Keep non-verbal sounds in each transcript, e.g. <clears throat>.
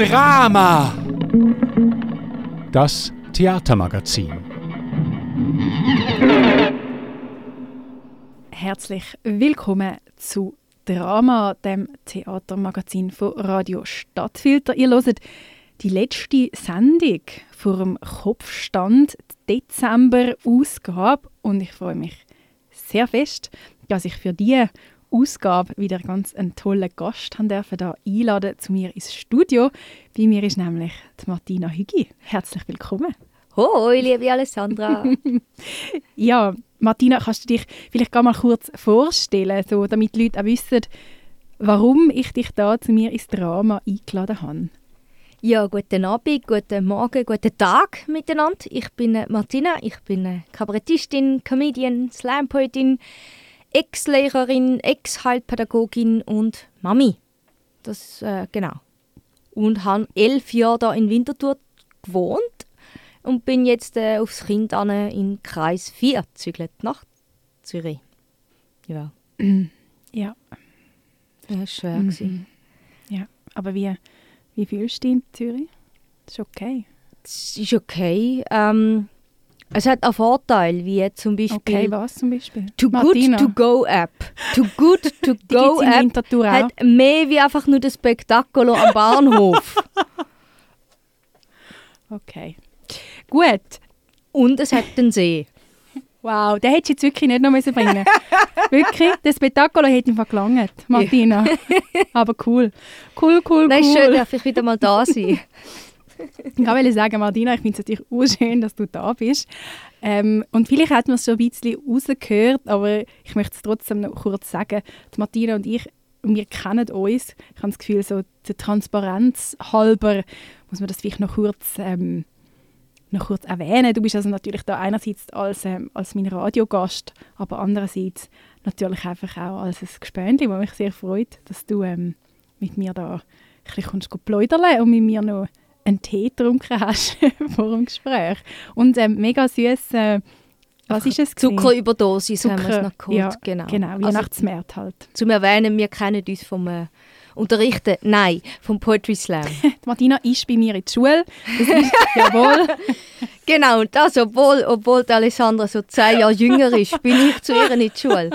Drama. Das Theatermagazin. Herzlich willkommen zu Drama, dem Theatermagazin von Radio Stadtfilter. Ihr hört die letzte Sendung vor dem Kopfstand, Dezember-Ausgabe. Und ich freue mich sehr fest, dass ich für diese Ausgabe wieder ganz einen tollen Gast haben dürfen, da einladen zu mir ins Studio. Bei mir ist nämlich die Martina Hügi. Herzlich willkommen. Hoi, liebe Alessandra. <laughs> ja, Martina, kannst du dich vielleicht gar mal kurz vorstellen, so, damit die Leute auch wissen, warum ich dich da zu mir ins Drama eingeladen habe? Ja, guten Abend, guten Morgen, guten Tag miteinander. Ich bin äh, Martina, ich bin äh, Kabarettistin, Comedian, Slampoetin, Ex-Lehrerin, Ex-Heilpädagogin und Mami. Das, äh, genau. Und habe elf Jahre da in Winterthur gewohnt und bin jetzt äh, aufs Kind an in Kreis 4 gezügelt nach Zürich. Ja. <clears throat> Ja. Das war schwer. Mhm. Ja, aber wie, wie fühlst du dich in Zürich? Das ist okay. Das ist okay. Ähm, es hat auch Vorteile, wie zum Beispiel Okay, was zum Beispiel? Too Martina. Good To Go App. Too Good <laughs> To Go App hat mehr wie einfach nur das Spektakel am Bahnhof. <laughs> Okay. Gut. Und es hat den See. Wow, den hättest du jetzt wirklich nicht noch müssen bringen <laughs> Wirklich, das Spektakel hätte ihm gelangt, Martina. Aber cool. Cool, cool, Nein, cool. schön, darf ich wieder mal da sein. <laughs> Ich wollte sagen, Martina, ich finde es natürlich auch schön, dass du da bist. Ähm, und vielleicht hat man es schon ein bisschen rausgehört, aber ich möchte es trotzdem noch kurz sagen. Die Martina und ich, wir kennen uns. Ich habe das Gefühl, so der Transparenz halber muss man das vielleicht noch kurz, ähm, noch kurz erwähnen. Du bist also natürlich da einerseits als, ähm, als mein Radiogast, aber andererseits natürlich einfach auch als ein Gespönli, was mich sehr freut, dass du ähm, mit mir da ein bisschen kommst pläudern und mit mir noch einen Tee getrunken hast <laughs> vor dem Gespräch. Und ähm, mega süß. Äh, was ist es? Zuckerüberdosis haben wir es Zucker, noch geholt. ja, genau. Genau, Also, Weihnachtsmärkte halt. zum Erwähnen, wir kennen uns vom äh, Unterrichten, nein, vom Poetry Slam. <laughs> Martina ist bei mir in der Schule. Das ist, <laughs> jawohl. genau, und das, obwohl, obwohl Alessandra so zehn Jahre jünger ist, bin ich zu ihr in die Schule.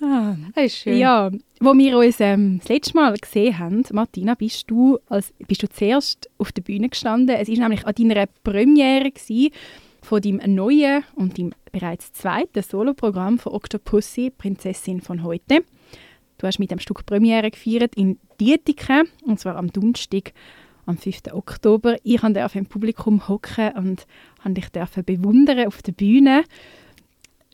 Ah, Das ist schön. Ja, wo wir uns ähm, das letzte Mal gesehen haben, Martina, bist du, als, bist du zuerst auf der Bühne gestanden. Es war nämlich an deiner Premiere gewesen, von deinem neuen und deinem bereits zweiten Soloprogramm von Octopussy, Prinzessin von heute. Du hast mit dem Stück Premiere gefeiert in Dietiken, und zwar am Donnerstag, am 5. Oktober. Ich durfte im Publikum hocken und durfte dich bewundern auf der Bühne.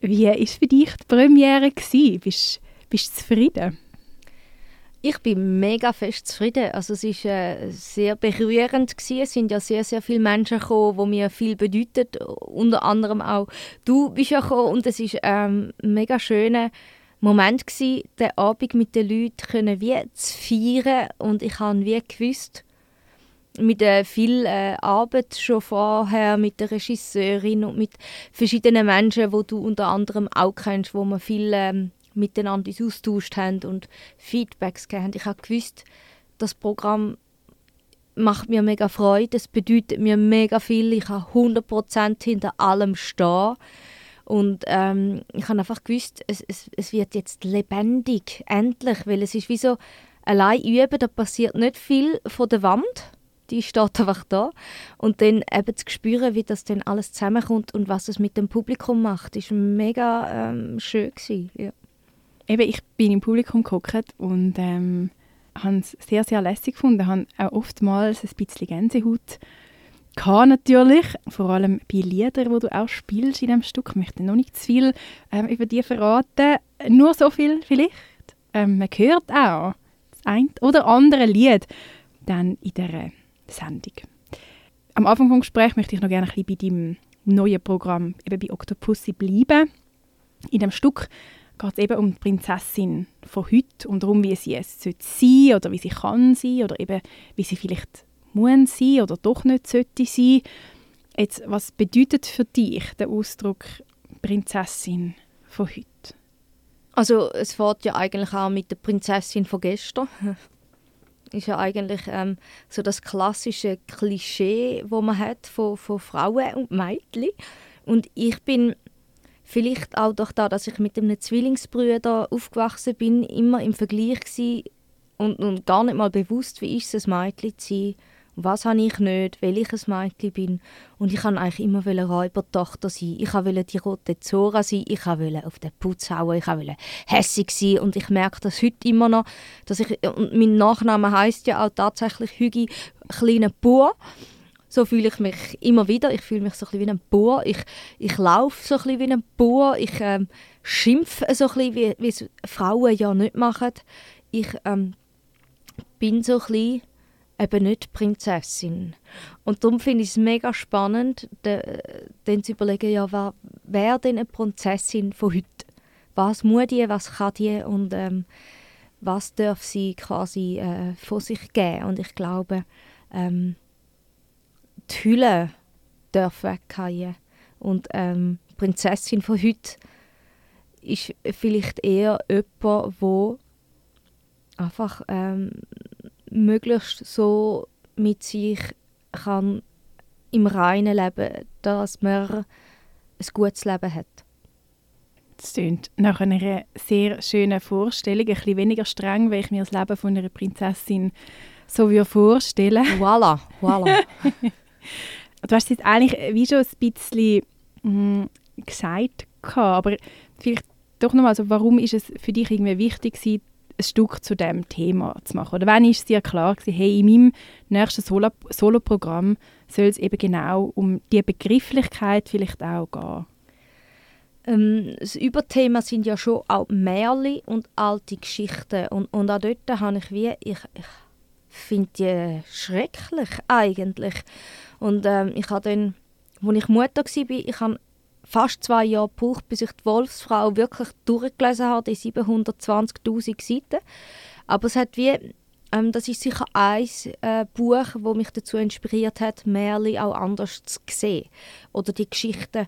Wie war für dich die Premiere? Bist bist du zufrieden? Ich bin mega fest zufrieden. Also es ist äh, sehr berührend gewesen. Es sind ja sehr sehr viele Menschen gekommen, wo mir viel bedeutet. Unter anderem auch du bist ja gekommen und es ist ähm, ein mega schöner Moment gewesen, den Abend mit den Leuten können wie zu feiern und ich habe wie gewusst mit äh, viel äh, Arbeit schon vorher mit der Regisseurin und mit verschiedenen Menschen, wo du unter anderem auch kennst, wo wir viel ähm, miteinander austauscht haben und Feedbacks gegeben haben. Ich habe gewusst, das Programm macht mir mega Freude, es bedeutet mir mega viel, ich habe 100% hinter allem stehen. Und ähm, ich habe einfach gewusst, es, es, es wird jetzt lebendig, endlich, weil es ist wie so allein üben, da passiert nicht viel von der Wand, die steht einfach da und dann eben zu spüren, wie das dann alles zusammenkommt und was es mit dem Publikum macht, ist mega ähm, schön gewesen, ja. Eben, ich bin im Publikum geguckt und ähm, habe es sehr, sehr lässig gefunden. habe auch oftmals ein bisschen Gänsehaut gehabt, natürlich. Vor allem bei Liedern, die du auch spielst in diesem Stück. Ich möchte noch nicht zu viel ähm, über die verraten. Nur so viel vielleicht. Ähm, man hört auch das ein oder andere Lied dann in dieser Sendung. Am Anfang des Gesprächs möchte ich noch gerne ein bisschen bei deinem neuen Programm, eben bei Octopussy, bleiben. In dem Stück geht es eben um die Prinzessin von heute und darum, wie sie es sollte oder wie sie kann sein oder eben wie sie vielleicht muss sein oder doch nicht sollte sein. Jetzt, was bedeutet für dich der Ausdruck Prinzessin von heute? Also es fährt ja eigentlich auch mit der Prinzessin von gestern. Ist ja eigentlich ähm, so das klassische Klischee, wo man hat von, von Frauen und Mädchen. Und ich bin vielleicht auch durch das, dass ich mit einem Zwillingsbrüder aufgewachsen bin, immer im Vergleich und, und gar nicht mal bewusst, wie ist es, ein Mädchen zu sein was habe ich nicht, weil ich ein Mädchen bin. Und ich wollte eigentlich immer Räubertochter sein. Ich wollte die rote Zora sein. Ich wollte auf den Putz hauen. Ich wollte hässig sein. Und ich merke das heute immer noch. Dass ich, und mein Nachname heißt ja auch tatsächlich Hügi, kleiner Bauer. So fühle ich mich immer wieder. Ich fühle mich so ein wie ein Bauer. Ich, ich laufe so ein wie ein Bauer. Ich ähm, schimpfe so ein wie, wie es Frauen ja nicht machen. Ich ähm, bin so ein bisschen eben nicht Prinzessin. Und darum finde ich es mega spannend, dann zu überlegen, ja, wer wäre denn eine Prinzessin von heute? Was muss die, was kann die und ähm, was darf sie quasi äh, von sich geben? Und ich glaube, ähm, die Hülle darf wegfallen. Und ähm, Prinzessin von heute ist vielleicht eher jemand, wo einfach ähm, möglichst so mit sich kann im Reinen leben, dass man ein gutes Leben hat. Das klingt nach einer sehr schönen Vorstellung, ein bisschen weniger streng, weil ich mir das Leben von einer Prinzessin so vorstelle. Voilà, voilà. <laughs> du hast es jetzt eigentlich wie schon ein bisschen mh, hm, gesagt, aber vielleicht doch nochmal, also warum ist es für dich irgendwie wichtig gewesen, ein Stück zu dem Thema zu machen? Oder wann ist dir klar gewesen, hey, in meinem nächsten Solo Soloprogramm soll es eben genau um die Begrifflichkeit vielleicht auch gehen? Ähm, das Überthema sind ja schon auch Märchen und alte Geschichten. Und, und auch dort habe ich wie, ich, ich finde die schrecklich eigentlich. Und ähm, ich habe dann, als ich Mutter war, ich habe fast zwei Jahre gebraucht, bis ich die Wolfsfrau wirklich durchgelesen habe, die 720'000 Seiten. Aber es hat wie, ähm, das ist sicher ein äh, Buch, wo mich dazu inspiriert hat, Märchen auch anders zu sehen. Oder die Geschichten.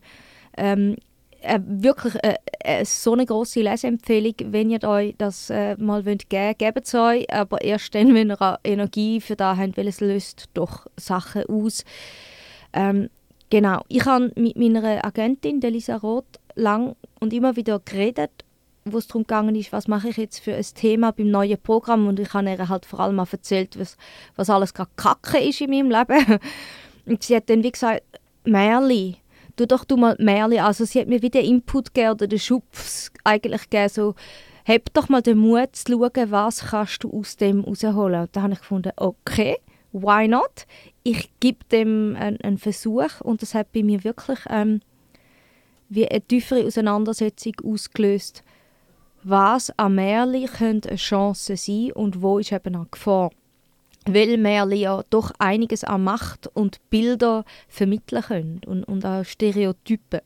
Ähm, äh, wirklich äh, äh, so eine große Leseempfehlung, wenn ihr euch das äh, mal wollt geben wollt, gebt es euch, aber erst dann, wenn ihr Energie für das habt, weil es löst doch Sachen aus. Ähm, Genau. Ich habe mit meiner Agentin, Elisa Roth, lang und immer wieder geredet, wo es darum gegangen ist, was mache ich jetzt für ein Thema beim neuen Programm. Und ich habe ihr halt vor allem mal erzählt, was, was alles gerade Kacke ist in meinem Leben. <laughs> Und sie hat dann wie gesagt, Merli, tu doch du mal Merli. Also sie hat mir wieder Input gegeben oder den Schubs eigentlich gegeben, so, hab doch mal den Mut zu schauen, was kannst du aus dem rausholen. Und da habe ich gefunden, okay, why not? Ich gebe dem einen, Versuch und das hat bei mir wirklich ähm, wie eine tiefere Auseinandersetzung ausgelöst. Was an Märchen könnte eine Chance sein und wo ist eben eine Gefahr? Weil Märchen ja doch einiges an Macht und Bilder vermitteln können und, und auch Stereotypen.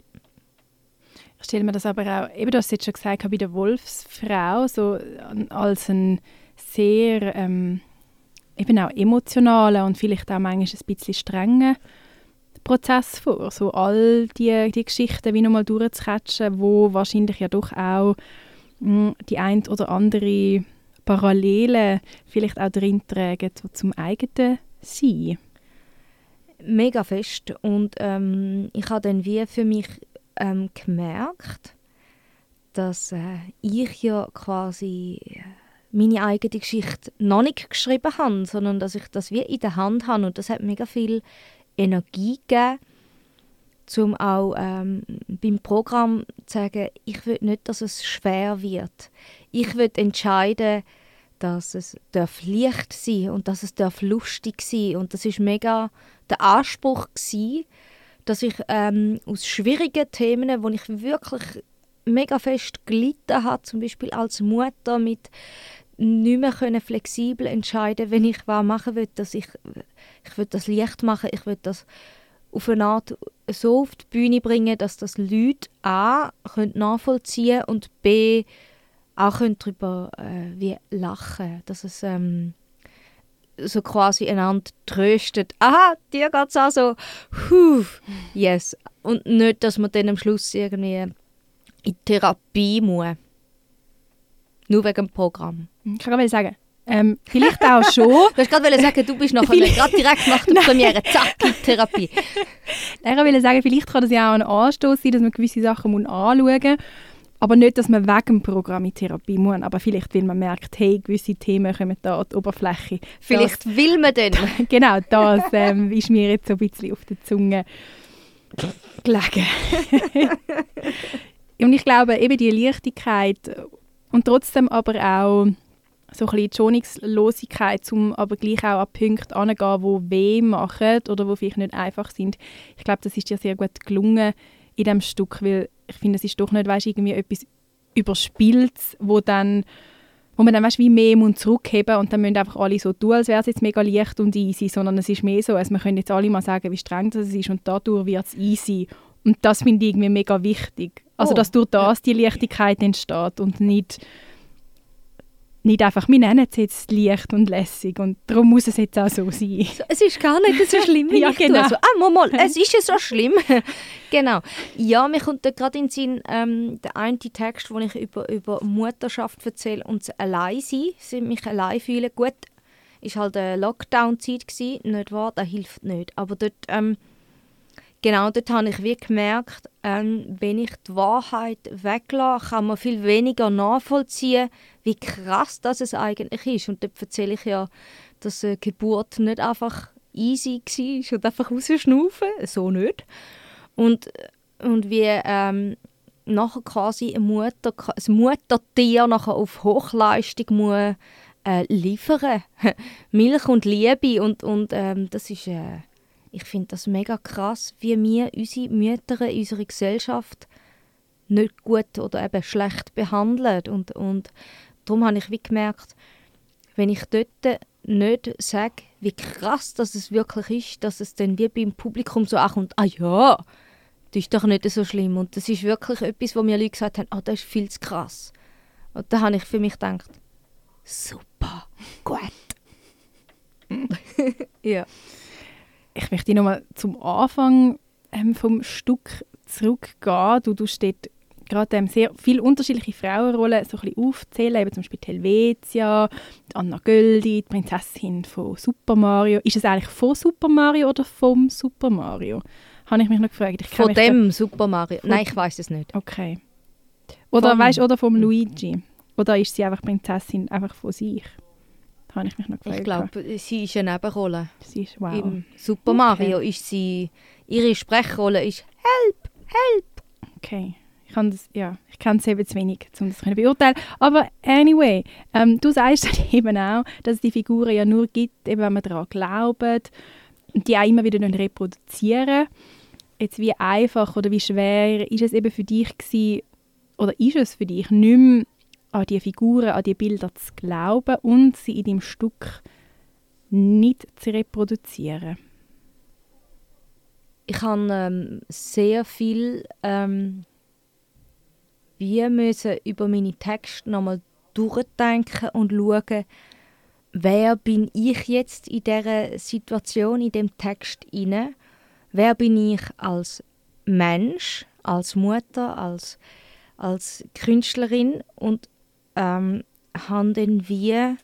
Ich stelle mir das aber auch, eben du hast jetzt schon gesagt, bei der Wolfsfrau so als ein sehr ähm, eben auch emotionalen und vielleicht auch manchmal ein bisschen strengen Prozess vor. So all die, die Geschichten wie nochmal durchzukatschen, wo wahrscheinlich ja doch auch hm, die ein oder andere Parallele vielleicht auch drin tragen so zum eigenen Sein. Mega fest. Und ähm, ich habe dann wie für mich ähm, gemerkt, dass äh, ich ja quasi meine eigene Geschichte noch nicht geschrieben habe, sondern dass ich das wie in der Hand habe. Und das hat mega viel Energie gegeben, um auch ähm, beim Programm zu sagen, ich will nicht, dass es schwer wird. Ich will entscheiden, dass es darf leicht sein und dass es darf lustig sein und das ist mega der Anspruch gewesen, dass ich ähm, aus schwierigen Themen, wo ich wirklich mega fest gelitten habe, zum Beispiel als Mutter mit nicht mehr können flexibel entscheiden wenn ich was machen will, dass ich, ich will das Licht machen, ich will das auf eine Art so auf die Bühne bringen, dass das Leute A können nachvollziehen und B auch können darüber äh, wie lachen, dass es ähm, so quasi einander tröstet. Aha, dir geht es auch so, huh, yes. Und nicht, dass man dann am Schluss irgendwie in Therapie muss. Nur wegen dem Programm. Ich kann gerade sagen, Ähm, vielleicht auch schon. <laughs> Du hast gerade sagen, du bist nachher gerade direkt nach der <laughs> Premiere, zack, Therapie. Ich wollte sagen, vielleicht kann das ja auch ein Anstoß sein, dass man gewisse Sachen anschauen muss. Aber nicht, dass man wegen dem Programm in Therapie muss, aber vielleicht, weil man merkt, hey, gewisse Themen kommen da an die Oberfläche. Vielleicht das, will man dann. <laughs> genau, das ähm, ist mir jetzt so ein bisschen auf der Zunge gelegen. und ich glaube, eben die Leichtigkeit und trotzdem aber auch so ein bisschen die Schonungslosigkeit, um aber gleich auch an Punkte anzugehen, die weh machen oder die vielleicht nicht einfach sind. Ich glaube, das ist dir sehr gut gelungen in diesem Stück, weil ich finde, es ist doch nicht weißt, irgendwie etwas Überspieltes, wo dann wo man dann weißt, wie mehr muss zurückheben und dann müssen einfach alle so tun, als wäre es jetzt mega leicht und easy, sondern es ist mehr so, als man können jetzt alle mal sagen, wie streng das ist und dadurch wird es easy. Und das finde ich irgendwie mega wichtig. Also, oh. dass durch das die Leichtigkeit entsteht und nicht nicht einfach, wir nennen es jetzt leicht und lässig und darum muss es jetzt auch so sein. Es ist gar nicht so schlimm, <laughs> wie ja, ich genau. tue. ah, mal, mal, <laughs> es ist ja so schlimm. <laughs> genau. Ja, mir kommt gerade in den Sinn ähm, der eine Text, wo ich über, über Mutterschaft erzähle und das Alleinsein, mich allein fühlen. Gut, ist halt eine Lockdown-Zeit nicht wahr? Das hilft nicht. Aber dort... Ähm, genau dort habe ich wie gemerkt, ähm, wenn ich die Wahrheit weglasse, kann man viel weniger nachvollziehen, wie krass das es eigentlich ist. Und dort erzähle ich ja, dass eine Geburt nicht einfach easy war und einfach rausschnaufen, so nicht. Und, und wie ähm, nachher quasi eine Mutter, das Muttertier nachher auf Hochleistung muss äh, liefern. <laughs> Milch und Liebe und, und ähm, das ist... Äh, ich finde das mega krass, wie wir unsere Mütter in unserer Gesellschaft nicht gut oder eben schlecht behandeln. Und, und darum habe ich wie gemerkt, wenn ich dort nicht sage, wie krass das es wirklich ist, dass es dann wie beim Publikum so ankommt, ah ja, das ist doch nicht so schlimm. Und das ist wirklich etwas, wo mir Leute gesagt haben, ah, das ist viel zu krass. Und da habe ich für mich gedacht, super, gut. <laughs> ja ich möchte nochmal zum Anfang ähm, vom Stück zurückgehen. Du, du steht gerade ähm, sehr viele unterschiedliche Frauenrollen so ein bisschen aufzählen, eben zum Beispiel Helvetia, Anna Göldi, die Prinzessin von Super Mario. Ist es eigentlich von Super Mario oder vom Super Mario? Habe ich mich noch gefragt. Ich von dem da Super Mario? Nein, ich weiß es nicht. Okay. Oder vom, weißt, oder vom Luigi? Oder ist sie einfach Prinzessin einfach von sich? Habe ich mich noch gefragt. Ich glaube, sie ist eine Nebenrolle. Sie ist, wow. Im Super Mario okay. ist sie, ihre Sprechrolle ist Help, Help. Okay. Ich kann das, ja, ich kenne es eben zu wenig, um das zu beurteilen. Aber anyway, ähm, du sagst <laughs> eben auch, dass es die Figuren ja nur gibt, eben wenn man daran glaubt und die auch immer wieder reproduzieren. Jetzt wie einfach oder wie schwer ist es eben für dich gewesen, oder ist es für dich nicht mehr an die Figuren, an die Bilder zu glauben und sie in dem Stück nicht zu reproduzieren? Ich habe ähm, sehr viel ähm, wie müssen über meine Texte nochmal durchdenken und schauen, wer bin ich jetzt in dieser Situation, in dem Text inne? Wer bin ich als Mensch, als Mutter, als, als Künstlerin und ähm, haben wir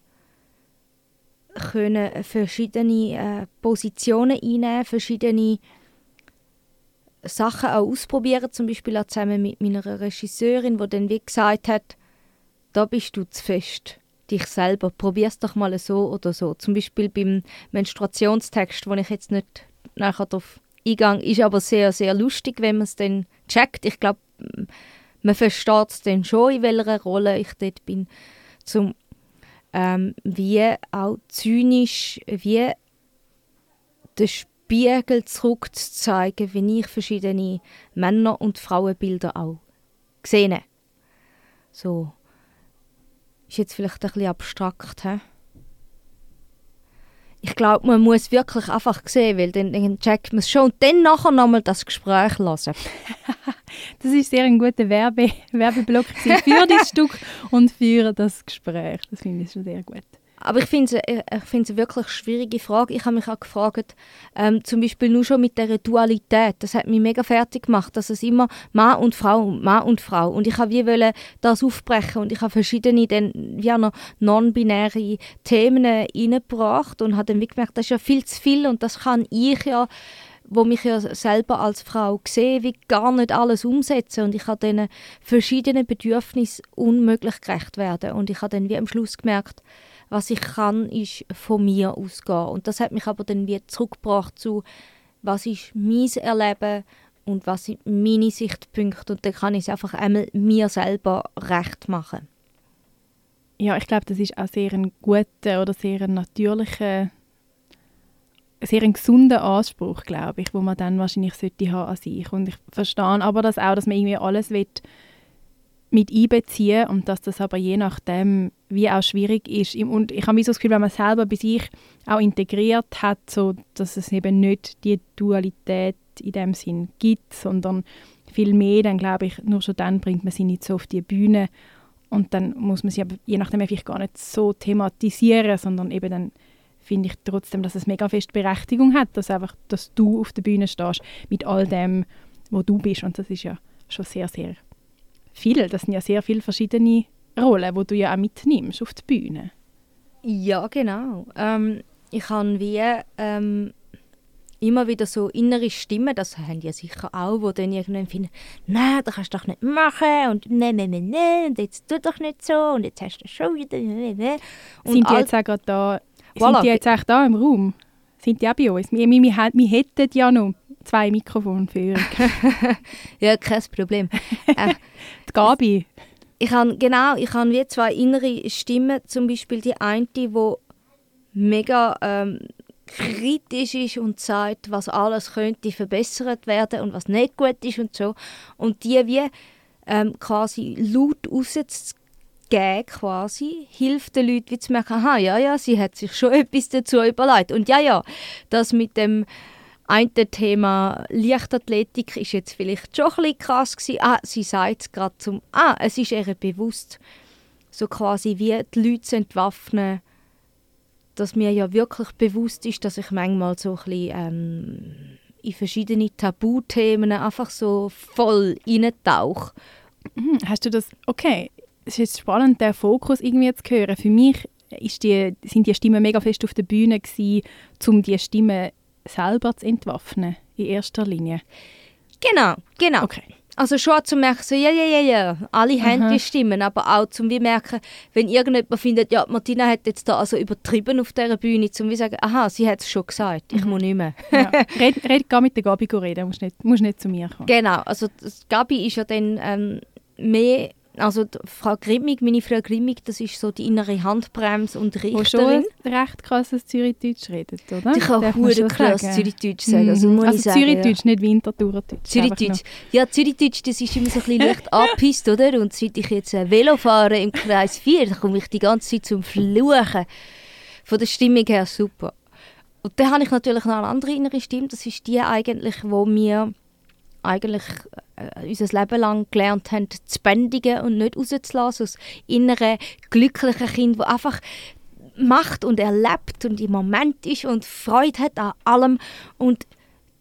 können verschiedene äh, Positionen einnehmen, verschiedene Sachen auch ausprobieren, zum Beispiel auch zusammen mit meiner Regisseurin, die dann wie gesagt hat, da bist du zu fest, dich selber, probier es doch mal so oder so. Zum Beispiel beim Menstruationstext, wo ich jetzt nicht nachher darauf eingehe, ist aber sehr, sehr lustig, wenn man es dann checkt. Ich glaube, man versteht es dann schon, in welcher Rolle ich dort bin, zum ähm, wie auch zynisch, wie den Spiegel zurückzuzeigen, wie ich verschiedene Männer- und Frauenbilder auch gesehen So. Ist jetzt vielleicht ein bisschen abstrakt, he? Ich glaube, man muss wirklich einfach sehen, weil dann, dann checkt man es schon und dann nachher nochmal das Gespräch lassen. <laughs> das ist sehr ein guter Werbe Werbeblock für das <laughs> Stück und für das Gespräch. Das finde ich schon sehr gut. Aber ich finde es eine wirklich schwierige Frage. Ich habe mich auch gefragt, ähm, zum Beispiel nur schon mit der Dualität, das hat mich mega fertig gemacht, dass es immer Mann und Frau, Mann und Frau. Und ich habe wie das aufbrechen. Und ich habe verschiedene dann wie auch noch non-binäre Themen reingebracht und habe dann gemerkt, das ist ja viel zu viel und das kann ich ja wo mich ja selber als Frau sehe, wie gar nicht alles umsetzen. Und ich habe diesen verschiedenen Bedürfnissen unmöglich gerecht werden. Und ich habe dann wie am Schluss gemerkt, was ich kann, ist von mir ausgehen. Und das hat mich aber dann wieder zurückgebracht zu, was ist mein Erleben und was sind meine Sichtpunkte. Und dann kann ich es einfach einmal mir selber recht machen. Ja, ich glaube, das ist auch sehr ein guter oder sehr ein natürlicher, sehr ein gesunder Anspruch, glaube ich, wo man dann wahrscheinlich sollte haben an sich. Und ich verstehe aber das auch, dass man irgendwie alles will mit einbeziehen und dass das aber je nachdem wie auch schwierig ist. Und ich habe so das Gefühl, wenn man selber bei sich auch integriert hat, so, dass es eben nicht die Dualität in dem Sinn gibt, sondern viel mehr, dann glaube ich, nur schon dann bringt man sie nicht so auf die Bühne und dann muss man sie aber je nachdem vielleicht gar nicht so thematisieren, sondern eben dann finde ich trotzdem, dass es mega fest Berechtigung hat, dass einfach, dass du auf der Bühne stehst mit all dem, wo du bist und das ist ja schon sehr, sehr viel. Das sind ja sehr viele verschiedene Rollen, die du ja auch mitnimmst auf die Bühne. Ja, genau. Ähm, ich habe wie ähm, immer wieder so innere Stimmen, das haben ja sicher auch, wo dann irgendwann finden, nein, das kannst du doch nicht machen und nein, nein, nein, nein, und jetzt tu doch nicht so und jetzt hast du schon wieder. Und Sind die jetzt auch gerade da, voilà. sind die jetzt echt da im Raum? Sind die auch bei uns? Wir, wir, wir, wir hätten ja noch zwei Mikrofone für <laughs> Ja, kein Problem. Äh, die <laughs> Gabi. Ich habe, genau, ich habe wie zwei innere Stimmen, zum Beispiel die eine, die mega ähm, kritisch ist und sagt, was alles könnte verbessert werden und was nicht gut ist und so. Und die wie ähm, quasi laut rauszugeben, quasi, hilft den Leuten wie zu merken, aha, ja, ja, sie hat sich schon <laughs> etwas dazu überlegt. Und ja, ja, das mit dem ein Thema Leichtathletik ist jetzt vielleicht schon ein bisschen krass gewesen. Ah, sie sagt es gerade zum, ah, es ist ihr bewusst, so quasi wie die Leute zu entwaffnen, dass mir ja wirklich bewusst ist, dass ich manchmal so ein bisschen ähm, in verschiedene Tabuthemen einfach so voll reintauche. Mhm, hast du das, okay, es ist spannend, den Fokus irgendwie zu hören. Für mich die, sind die Stimmen mega fest auf der Bühne gewesen, um die Stimmen selber zu entwaffnen, in erster Linie? Genau, genau. Okay. Also schon zu merken, so, ja, ja, ja, ja, alle haben die Stimmen, aber auch zum wie merken, wenn irgendjemand findet, ja, Martina hat jetzt da also übertrieben auf dieser Bühne, zum wie sagen, aha, sie hat es schon gesagt, ich mhm. muss nicht mehr. ja. <laughs> red, red gar mit der Gabi reden, musst nicht, musst nicht zu mir kommen. Genau, also das, Gabi ist ja dann ähm, mehr also Frau Grimmig, meine Frau Grimmig, das ist so die innere Handbremse und Richterin. Wo schon recht krasses Zürichdeutsch redet, oder? Ich kann hure krass Zürichdeutsch sagen. Also, mhm. also Zürichdeutsch, ja. nicht Winterthurerdeutsch. Zürichdeutsch. Ja, Zürichdeutsch, das ist immer so ein bisschen leicht <laughs> abgepisst, oder? Und seit ich jetzt äh, Velo fahre im Kreis 4, da komme ich die ganze Zeit zum Fluchen. Von der Stimmung her super. Und dann habe ich natürlich noch eine andere innere Stimme, das ist die eigentlich, wo mir eigentlich äh, unser Leben lang gelernt haben, zu bändigen und nicht rauszulassen. Das innere, glückliche Kind, das einfach macht und erlebt und im Moment ist und Freude hat an allem. Und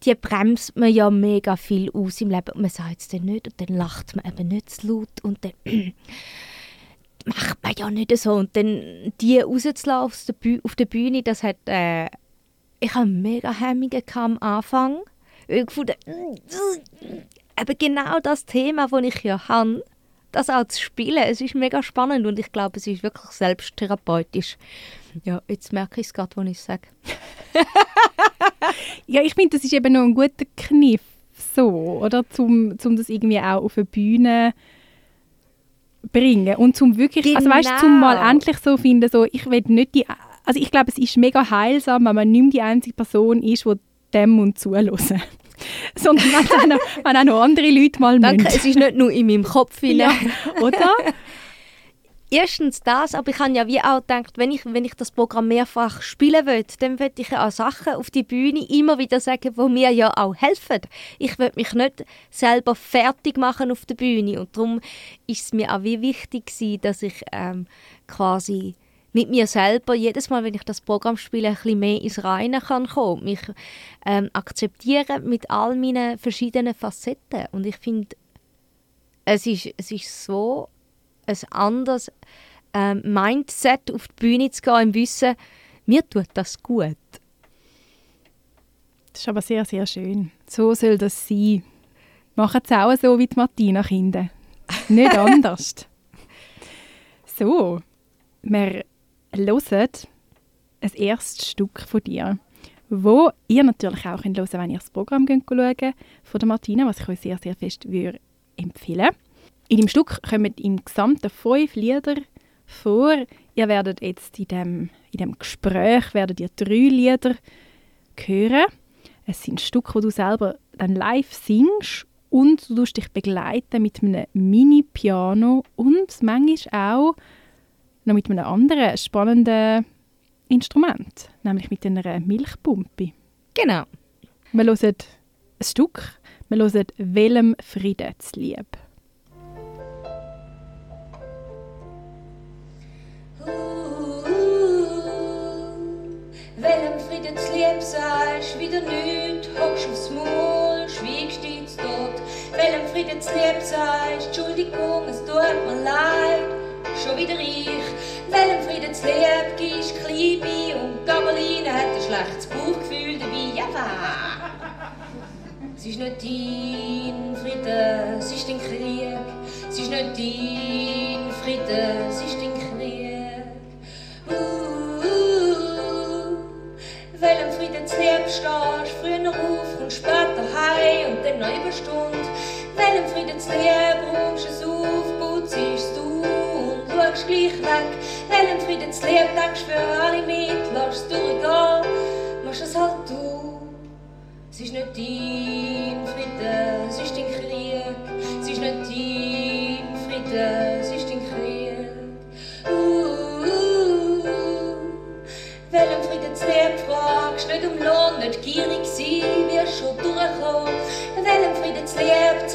die bremst man ja mega viel aus im Leben. Und man sagt es dann nicht und dann lacht man eben nicht zu laut und dann <clears throat> macht man ja nicht so. Und dann die rauszulassen auf der Bühne, das hat... Äh, ich hatte mega Hemmungen am Anfang gefunden, eben genau das Thema, das ich ja habe, das auch zu spielen, es ist mega spannend und ich glaube, es ist wirklich selbsttherapeutisch. Ja, jetzt merke ich es gerade, was ich sage. <laughs> ja, ich finde, das ist eben noch ein guter Kniff, so, oder? Zum, zum das irgendwie auch auf eine Bühne bringen und zum wirklich, genau. also weißt, zum mal endlich so finden, so, ich will nicht die, also ich glaube, es ist mega heilsam, wenn man nicht mehr die einzige Person ist, die dem und zuhören. <laughs> sondern wenn auch, noch, wenn auch noch andere Leute mal Danke, müssen. es ist nicht nur in meinem Kopf. Ja, oder? <laughs> Erstens das, aber ich habe ja wie auch gedacht, wenn ich, wenn ich das Programm mehrfach spielen will, dann will ich ja auch Sachen auf die Bühne immer wieder sagen, die mir ja auch helfen. Ich will mich nicht selber fertig machen auf der Bühne und darum ist es mir auch wie wichtig gewesen, dass ich ähm, quasi mit mir selber jedes Mal, wenn ich das Programm spiele, ein bisschen mehr ins Reine kann kommen, mich ähm, akzeptieren mit all meinen verschiedenen Facetten. Und ich finde, es ist, es ist so ein anderes ähm, Mindset auf die Bühne zu gehen, im Wissen, mir tut das gut. Das ist aber sehr, sehr schön. So soll das sein. Machen es auch so wie die Martina Kinder. Nicht <laughs> anders. So, wir hören ein erstes Stück von dir, wo ihr natürlich auch hören könnt, wenn ihr das Programm schaut, von der Martina, was ich euch sehr, sehr fest würde empfehlen In dem Stück kommen im Gesamten fünf Lieder vor. Ihr werdet jetzt in dem, in dem Gespräch werdet ihr drei Lieder hören. Es sind Stücke, wo du selber dann live singst und du dich begleiten mit einem Mini-Piano und manchmal auch noch mit einem anderen spannenden Instrument, nämlich mit einer Milchpumpe. Genau. Wir hören ein Stück, wir hören «Welchem Frieden zu lieb». Welchem Frieden zu lieb sei, wieder nüt, hockst aufs Maul, schwiegst jetzt dort. Welchem Frieden zu lieb sei, Entschuldigung, es tut mir leid, schon wieder ich. Welchem Frieden zu lieb, gehst klein bei und Gabeline hat ein schlechtes Bauchgefühl dabei, ja. Es ist nicht dein Frieden, es ist dein Krieg. Es ist nicht dein Frieden, es ist dein Krieg. Uh, uh, welchem Frieden zu lieb stehst, früher auf und später heim und dann noch Überstunde. Welchem Frieden zu lieb räumst es auf, putzt du und schaust gleich weg. Welchem Frieden zu lieb denkst für alle mit, lass es durchgehen, machst es halt du. Es ist nicht dein Frieden, es ist dein Krieg. Es ist nicht dein Frieden, es ist dein Krieg. Uh, uh, uh. Zu lieb fragst, nicht um Lohn, nicht gierig sein, wirst schon durchkommen. Welchem Frieden zu lieb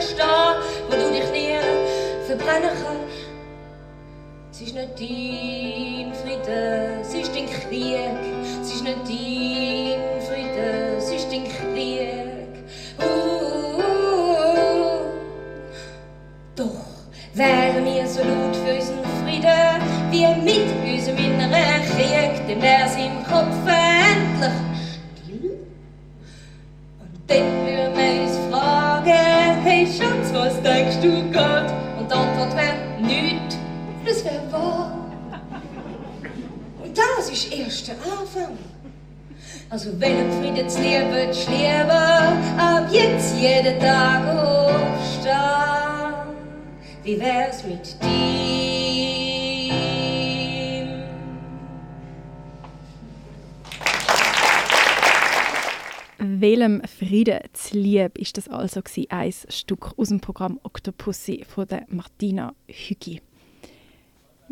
stehen, wo du dich nie verbrennen kannst. Es ist nicht dein Frieden, es ist dein Krieg. Also wenn du Frieden zu lieben, zu lieben, ab jetzt jeden Tag aufstehen. Wie wär's mit dir? «Welchem Frieden zu lieb» ist das also gewesen, ein Stück aus dem Programm «Octopussy» von der Martina Hügi.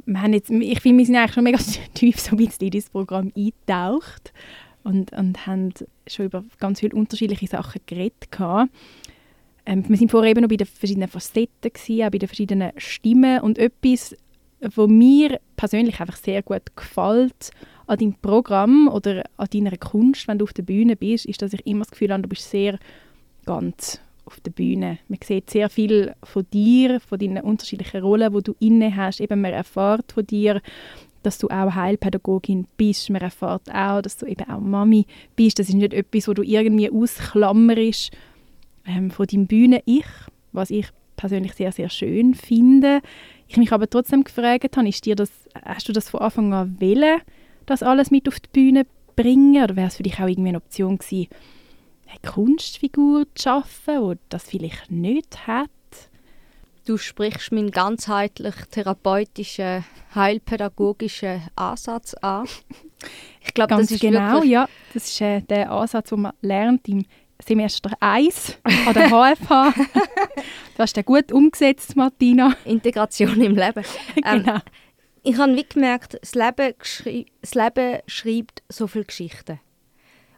Wir haben jetzt, ich finde, wir sind eigentlich schon mega <laughs> tief so ein bisschen in dieses Programm eingetaucht und, und haben schon über ganz viele unterschiedliche Sachen geredet. Ähm, wir sind vorher eben noch bei den verschiedenen Facetten, gewesen, auch bei den verschiedenen Stimmen und etwas, was mir persönlich einfach sehr gut gefällt an deinem Programm oder an deiner Kunst, wenn du auf der Bühne bist, ist, dass ich immer das Gefühl habe, du bist sehr ganz auf der Bühne. Man sieht sehr viel von dir, von deinen unterschiedlichen Rollen, die du inne hast. Eben, man erfährt von dir, dass du auch Heilpädagogin bist. Man erfährt auch, dass du eben auch Mami bist. Das ist nicht etwas, wo du irgendwie ausklammerst ähm, von deinem Bühne-Ich, was ich persönlich sehr, sehr schön finde. Ich mich aber trotzdem gefragt habe, ist dir das, hast du das von Anfang an wollen, das alles mit auf die Bühne bringen? Oder wäre es für dich auch irgendwie eine Option gewesen, eine Kunstfigur zu schaffen, die das vielleicht nicht hat? Du sprichst meinen ganzheitlich therapeutischen, heilpädagogischen Ansatz an. Ich glaube, das ist genau, ja. Das ist äh, der Ansatz, den man lernt im Semester 1 an der HFH. <laughs> du hast den gut umgesetzt, Martina. Integration im Leben. <laughs> Ähm, genau. ich habe wie gemerkt, das Leben, das Leben schreibt so viele Geschichten.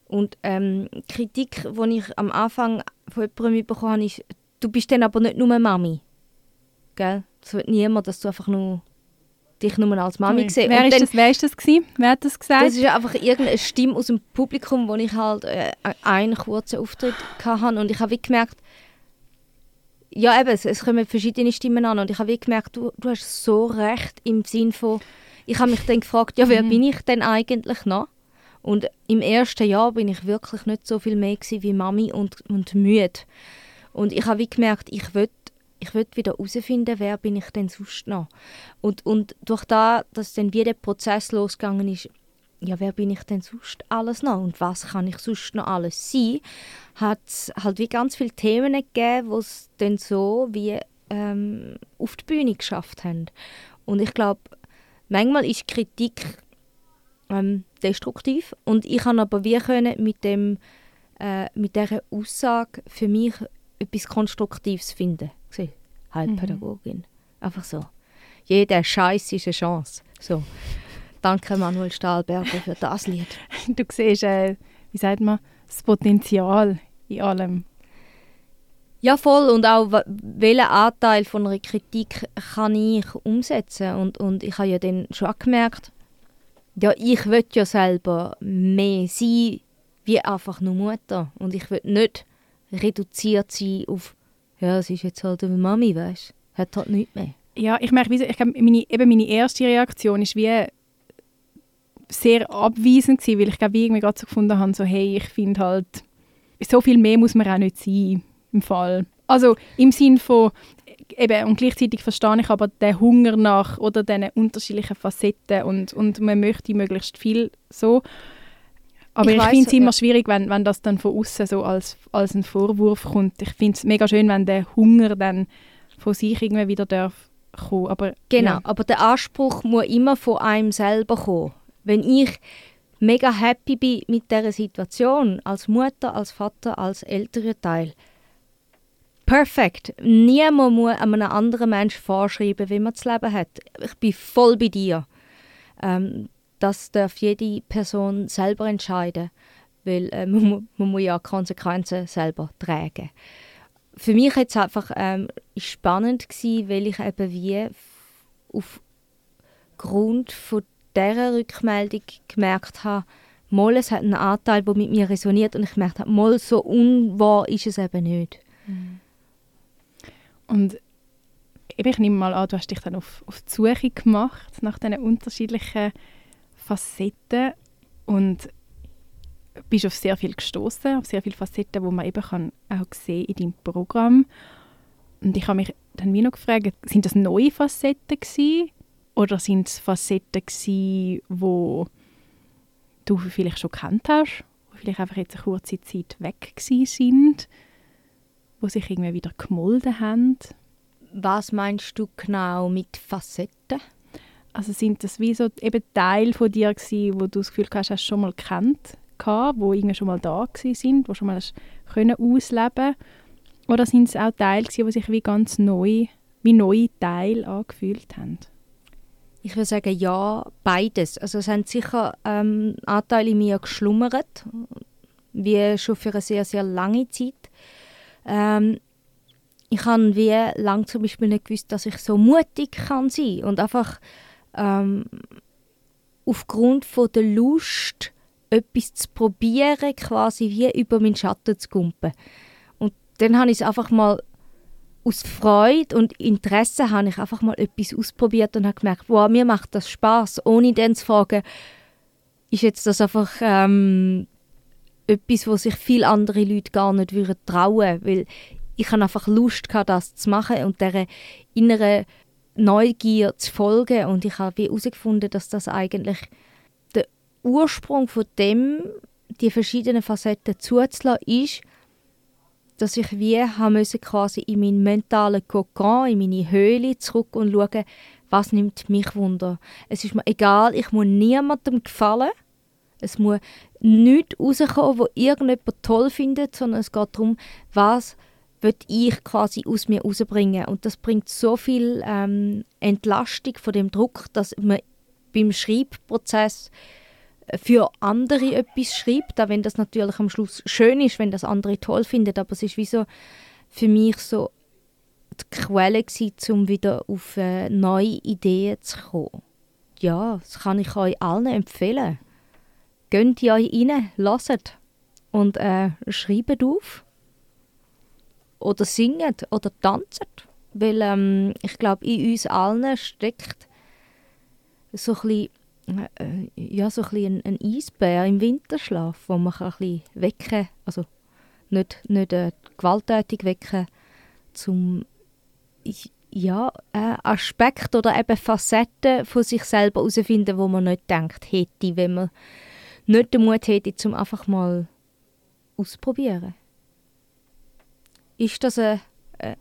Und ähm, die Kritik, die ich am Anfang von jemandem bekommen habe, ist, du bist dann aber nicht nur Mami. Gell? Es wird niemand, dass du einfach nur dich nur als Mami Ui. siehst. Wer, ist dann- das, wer ist das gewesen? Wer hat das gesagt? das ist einfach irgendeine Stimme aus dem Publikum, wo ich halt äh, einen kurzen Auftritt hatte und ich habe gemerkt, ja eben, es, es kommen verschiedene Stimmen an und ich habe gemerkt, du, du hast so recht im Sinn von, ich habe mich dann gefragt, ja wer Mhm. bin ich denn eigentlich noch? Und im ersten Jahr bin ich wirklich nicht so viel mehr wie Mami und, und müde. Und ich habe gemerkt, ich will ich will wieder herausfinden, wer bin ich denn sonst noch. Und, und durch da, dass dann wie der Prozess losgegangen ist, ja, wer bin ich denn sonst alles noch und was kann ich sonst noch alles sein, hat halt wie ganz viele Themen gegeben, die es dann so wie ähm, auf die Bühne geschafft haben. Und ich glaube, manchmal ist Kritik ähm, destruktiv und ich kann aber wie können mit dem äh, mit dieser Aussage für mich etwas Konstruktives finden. Gsi, Heilpädagogin. Einfach so. Jeder Scheiß ist eine Chance. So. Danke Manuel Stahlberger für das Lied. <laughs> Du siehst, äh, wie sagt man, das Potenzial in allem. Ja, voll. Und auch, welchen Anteil von einer Kritik kann ich umsetzen? Und, und ich habe ja dann schon gemerkt, ja, ich will ja selber mehr sein, wie einfach nur Mutter. Und ich will nicht reduziert sein auf, ja, es ist jetzt halt eine Mami, weißt du? Hat halt nichts mehr. Ja, ich merke, ich glaub, meine, eben meine erste Reaktion ist wie sehr abweisend gewesen, weil ich glaube, irgendwie gerade so gefunden habe, so hey, ich finde halt, so viel mehr muss man auch nicht sein im Fall. Also im Sinn von, eben, und gleichzeitig verstehe ich aber den Hunger nach oder diesen unterschiedlichen Facetten und, und man möchte möglichst viel so. Aber Ich ich, finde es ja. immer schwierig, wenn, wenn das dann von außen so als, als ein Vorwurf kommt. Ich finde es mega schön, wenn der Hunger dann von sich irgendwie wieder darf kommen. Aber Genau, ja. aber der Anspruch muss immer von einem selber kommen. Wenn ich mega happy bin mit dieser Situation, als Mutter, als Vater, als älterer Teil, perfekt. Niemand muss einem anderen Menschen vorschreiben, wie man das Leben hat. Ich bin voll bei dir. Ähm, das darf jede Person selber entscheiden, weil äh, <laughs> man, man muss ja Konsequenzen selber tragen. Für mich jetzt einfach ähm, spannend gewesen, weil ich eben wie aufgrund von dieser Rückmeldung gemerkt habe, mal, es hat einen Anteil, der mit mir resoniert und ich gemerkt habe, mal, so unwahr ist es eben nicht. Und eben, ich nehme mal an, du hast dich dann auf, auf die Suche gemacht nach diesen unterschiedlichen Facetten und bist auf sehr viel gestoßen, auf sehr viele Facetten, wo man eben kann auch sehen in deinem Programm. Und ich habe mich dann wie noch gefragt, sind das neue Facetten gewesen, oder sind es Facetten wo du vielleicht schon kennt hast, wo vielleicht einfach jetzt eine kurze Zeit weg gewesen sind, wo sich irgendwie wieder gemolden haben? Was meinst du genau mit Facetten? Also sind das wie so eben Teil von dir gewesen, wo du das Gefühl hast, hast schon mal kennt, gehabt, wo irgendwie schon mal da gewesen sind, wo schon mal hast können ausleben oder sind es auch Teile gewesen, die sich wie ganz neu, wie neue Teile angefühlt haben? Ich würde sagen, ja, beides. Also es haben sicher ähm, Anteile in mir geschlummert, wie schon für eine sehr, sehr lange Zeit. Ähm, ich habe wie lang zum Beispiel nicht gewusst, dass ich so mutig kann sein und einfach ähm, aufgrund von der Lust, etwas zu probieren, quasi wie über meinen Schatten zu kumpen. Und dann habe ich es einfach mal aus Freude und Interesse habe ich einfach mal etwas ausprobiert und habe gemerkt, wow, mir macht das Spaß, ohne dann zu fragen, ist jetzt das einfach ähm, etwas, wo sich viele andere Leute gar nicht würden trauen, weil ich habe einfach Lust gehabt, das zu machen und dieser inneren Neugier zu folgen und ich habe herausgefunden, dass das eigentlich der Ursprung von dem, die verschiedenen Facetten zuzulassen, ist, dass ich wie haben müssen quasi in meinen mentalen Kokon, in meine Höhle zurück und schauen, was nimmt mich Wunder. Es ist mir egal, ich muss niemandem gefallen. Es muss nichts rauskommen, was irgendjemand toll findet, sondern es geht darum, was will ich quasi aus mir rausbringen. Und das bringt so viel ähm, Entlastung von dem Druck, dass man beim Schreibprozess für andere etwas schreibt, auch wenn das natürlich am Schluss schön ist, wenn das andere toll findet, aber es ist wie so für mich so die Quelle gewesen, um wieder auf äh, neue Ideen zu kommen. Ja, das kann ich euch allen empfehlen. Geht in euch rein, hört und äh, schreibt auf. Oder singet oder tanzt. Weil ähm, ich glaube, in uns allen steckt so ein äh, ja, so ein, ein, Eisbär im Winterschlaf, wo man ein bisschen wecken also nicht, nicht äh, gewalttätig wecken, zum ja, äh, Aspekte oder eben Facetten von sich selber herausfinden, wo man nicht denkt hätte, wenn man nicht den Mut hätte, zum einfach mal ausprobieren. Ist das eine, eine,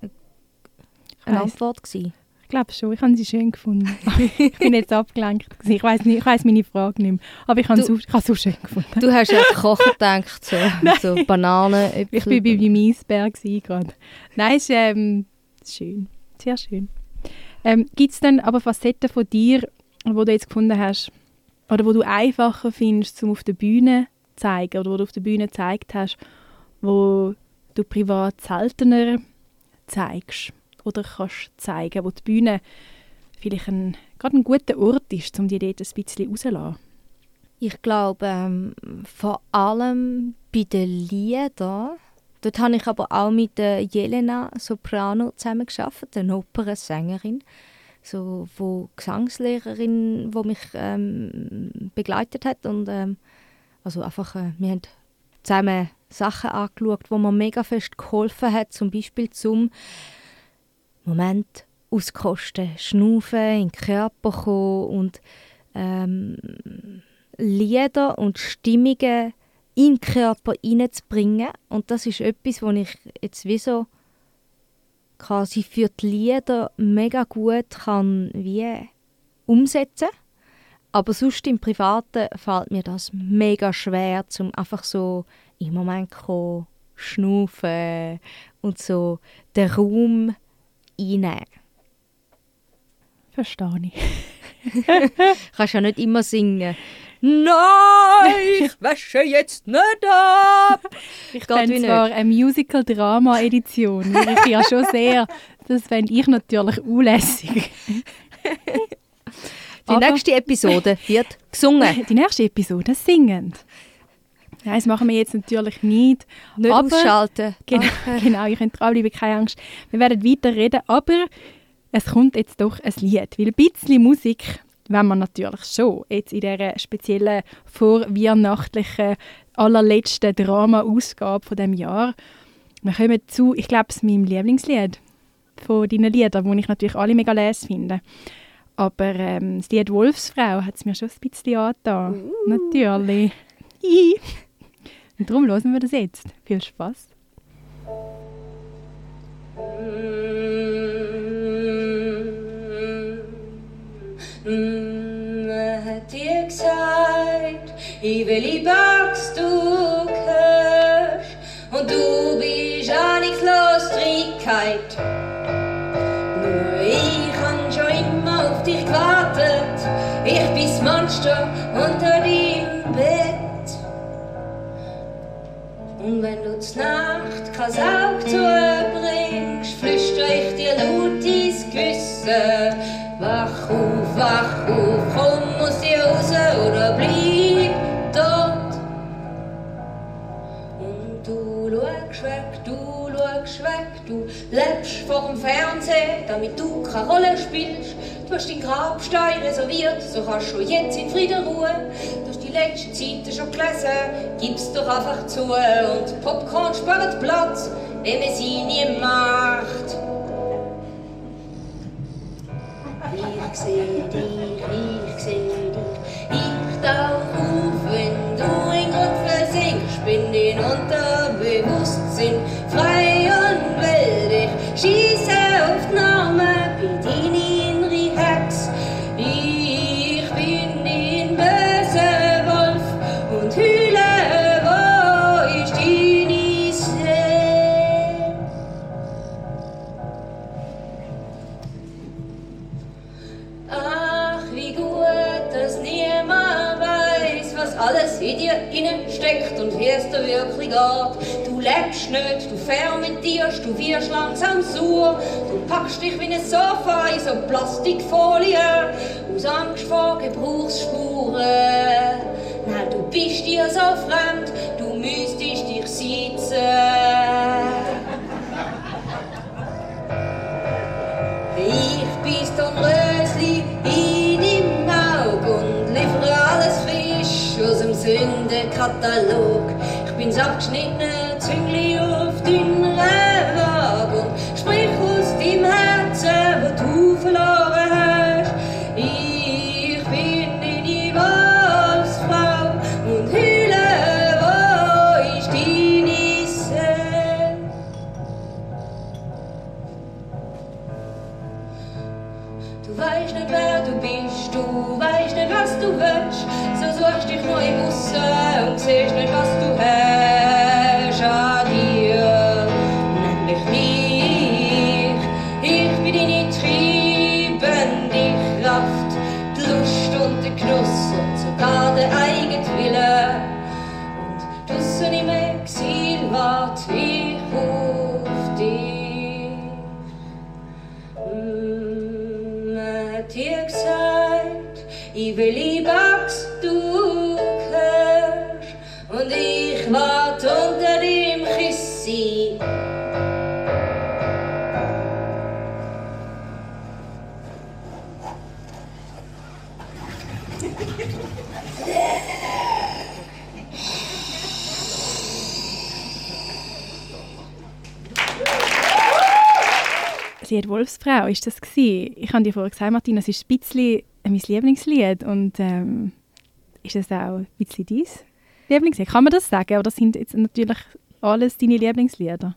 eine Antwort gewesen? Ich glaube schon, ich habe sie schön gefunden. <laughs> ich bin jetzt abgelenkt. Ich weiß nicht, ich meine Frage nicht mehr. Aber ich habe es so, so schön gefunden. Du hast ja Kochen <laughs> gedacht, so, so Bananen. Ich war bei meinem Eisberg gerade. Nein, es ist ähm, schön. Sehr schön. Ähm, Gibt es denn aber Facetten von dir, wo du jetzt gefunden hast, oder wo du einfacher findest, um auf der Bühne zu zeigen, oder wo du auf der Bühne gezeigt hast, wo du privat seltener zeigst oder kannst zeigen, wo die Bühne vielleicht ein, gerade ein guter Ort ist, um die dort ein bisschen rauszulassen? Ich glaube, ähm, vor allem bei den Liedern, dort habe ich aber auch mit der Jelena Soprano zusammengearbeitet, eine Opernsängerin, so, wo Gesangslehrerin, wo mich ähm, begleitet hat und ähm, also einfach, äh, wir haben zusammen Sachen angeschaut, wo mir mega fest geholfen hat, zum Beispiel zum Moment auskosten, schnaufen, in den Körper kommen und ähm, Lieder und Stimmungen in den Körper hineinzubringen. Und das ist etwas, was ich jetzt wie so quasi für die Lieder mega gut kann wie umsetzen aber sonst im Privaten fällt mir das mega schwer, zum einfach so im Moment kommen, schnaufen und so den Raum einnehmen. Verstehe ich. <laughs> Kannst ja nicht immer singen. Nein, ich <laughs> wäsche jetzt nicht ab. Ich kenne zwar eine Musical-Drama-Edition, ich ja schon sehr, das fände ich natürlich unlässig. <laughs> Die Aber nächste Episode wird gesungen. Die nächste Episode singend. Nein, das machen wir jetzt natürlich nicht. Nicht aber, ausschalten. <laughs> Genau, genau, ihr könnt dranbleiben, keine Angst. Wir werden weiter reden, aber es kommt jetzt doch ein Lied. Weil ein bisschen Musik wenn man natürlich schon jetzt in dieser speziellen vorweihnachtlichen allerletzten Drama-Ausgabe von dem Jahr. Wir kommen zu, ich glaube, es meinem Lieblingslied von deinen Liedern, die ich natürlich alle mega les finde. Aber ähm, das Lied Wolfsfrau hat es mir schon ein bisschen angetan. Uh. Natürlich. <laughs> Und darum hören wir das jetzt. Viel Spaß. Hat dir gesagt, ich will die Box, du hörst, und du bist auch nicht los, Trickheit. Nur ich han schon immer auf dich gewartet, ich bin's Monster unter deinem wenn du zur Nacht kein Auge zubringst, flüster ich dir laut ins Gewissen. Wach auf, wach auf, komm aus dir raus oder bleib dort. Und du schaust weg, du schaust weg, du lebst vor dem Fernsehen, damit du keine Rolle spielst. Du hast deinen Grabstein reserviert, so kannst du jetzt in Frieden ruhen letzte Zeit schon gelesen, gib's doch einfach zu. Und Popcorn spart Platz, wenn man sie nie macht. Ich seh dich, ich seh dich, ich tauch auf, wenn du in Grund versinkst, bin in Unterbewusstsein frei geht. Du lebst nicht, du fermentierst, du wirst langsam sauer. Du packst dich wie ein Sofa in so Plastikfolie aus Angst vor Gebrauchsspuren. Nein, du bist dir so fremd, du müsstest dich sitzen. Ich bin Rösli in im Auge und liefere alles frisch aus dem Sündenkatalog. Ich bin's abgeschnittene Züngli auf deiner Waage «Wolfsfrau» ist das gewesen. Ich habe dir vorher gesagt, Martina, es ist ein bisschen mein Lieblingslied und ähm, ist das auch ein bisschen dein Lieblingslied? Kann man das sagen? Oder sind jetzt natürlich alles deine Lieblingslieder?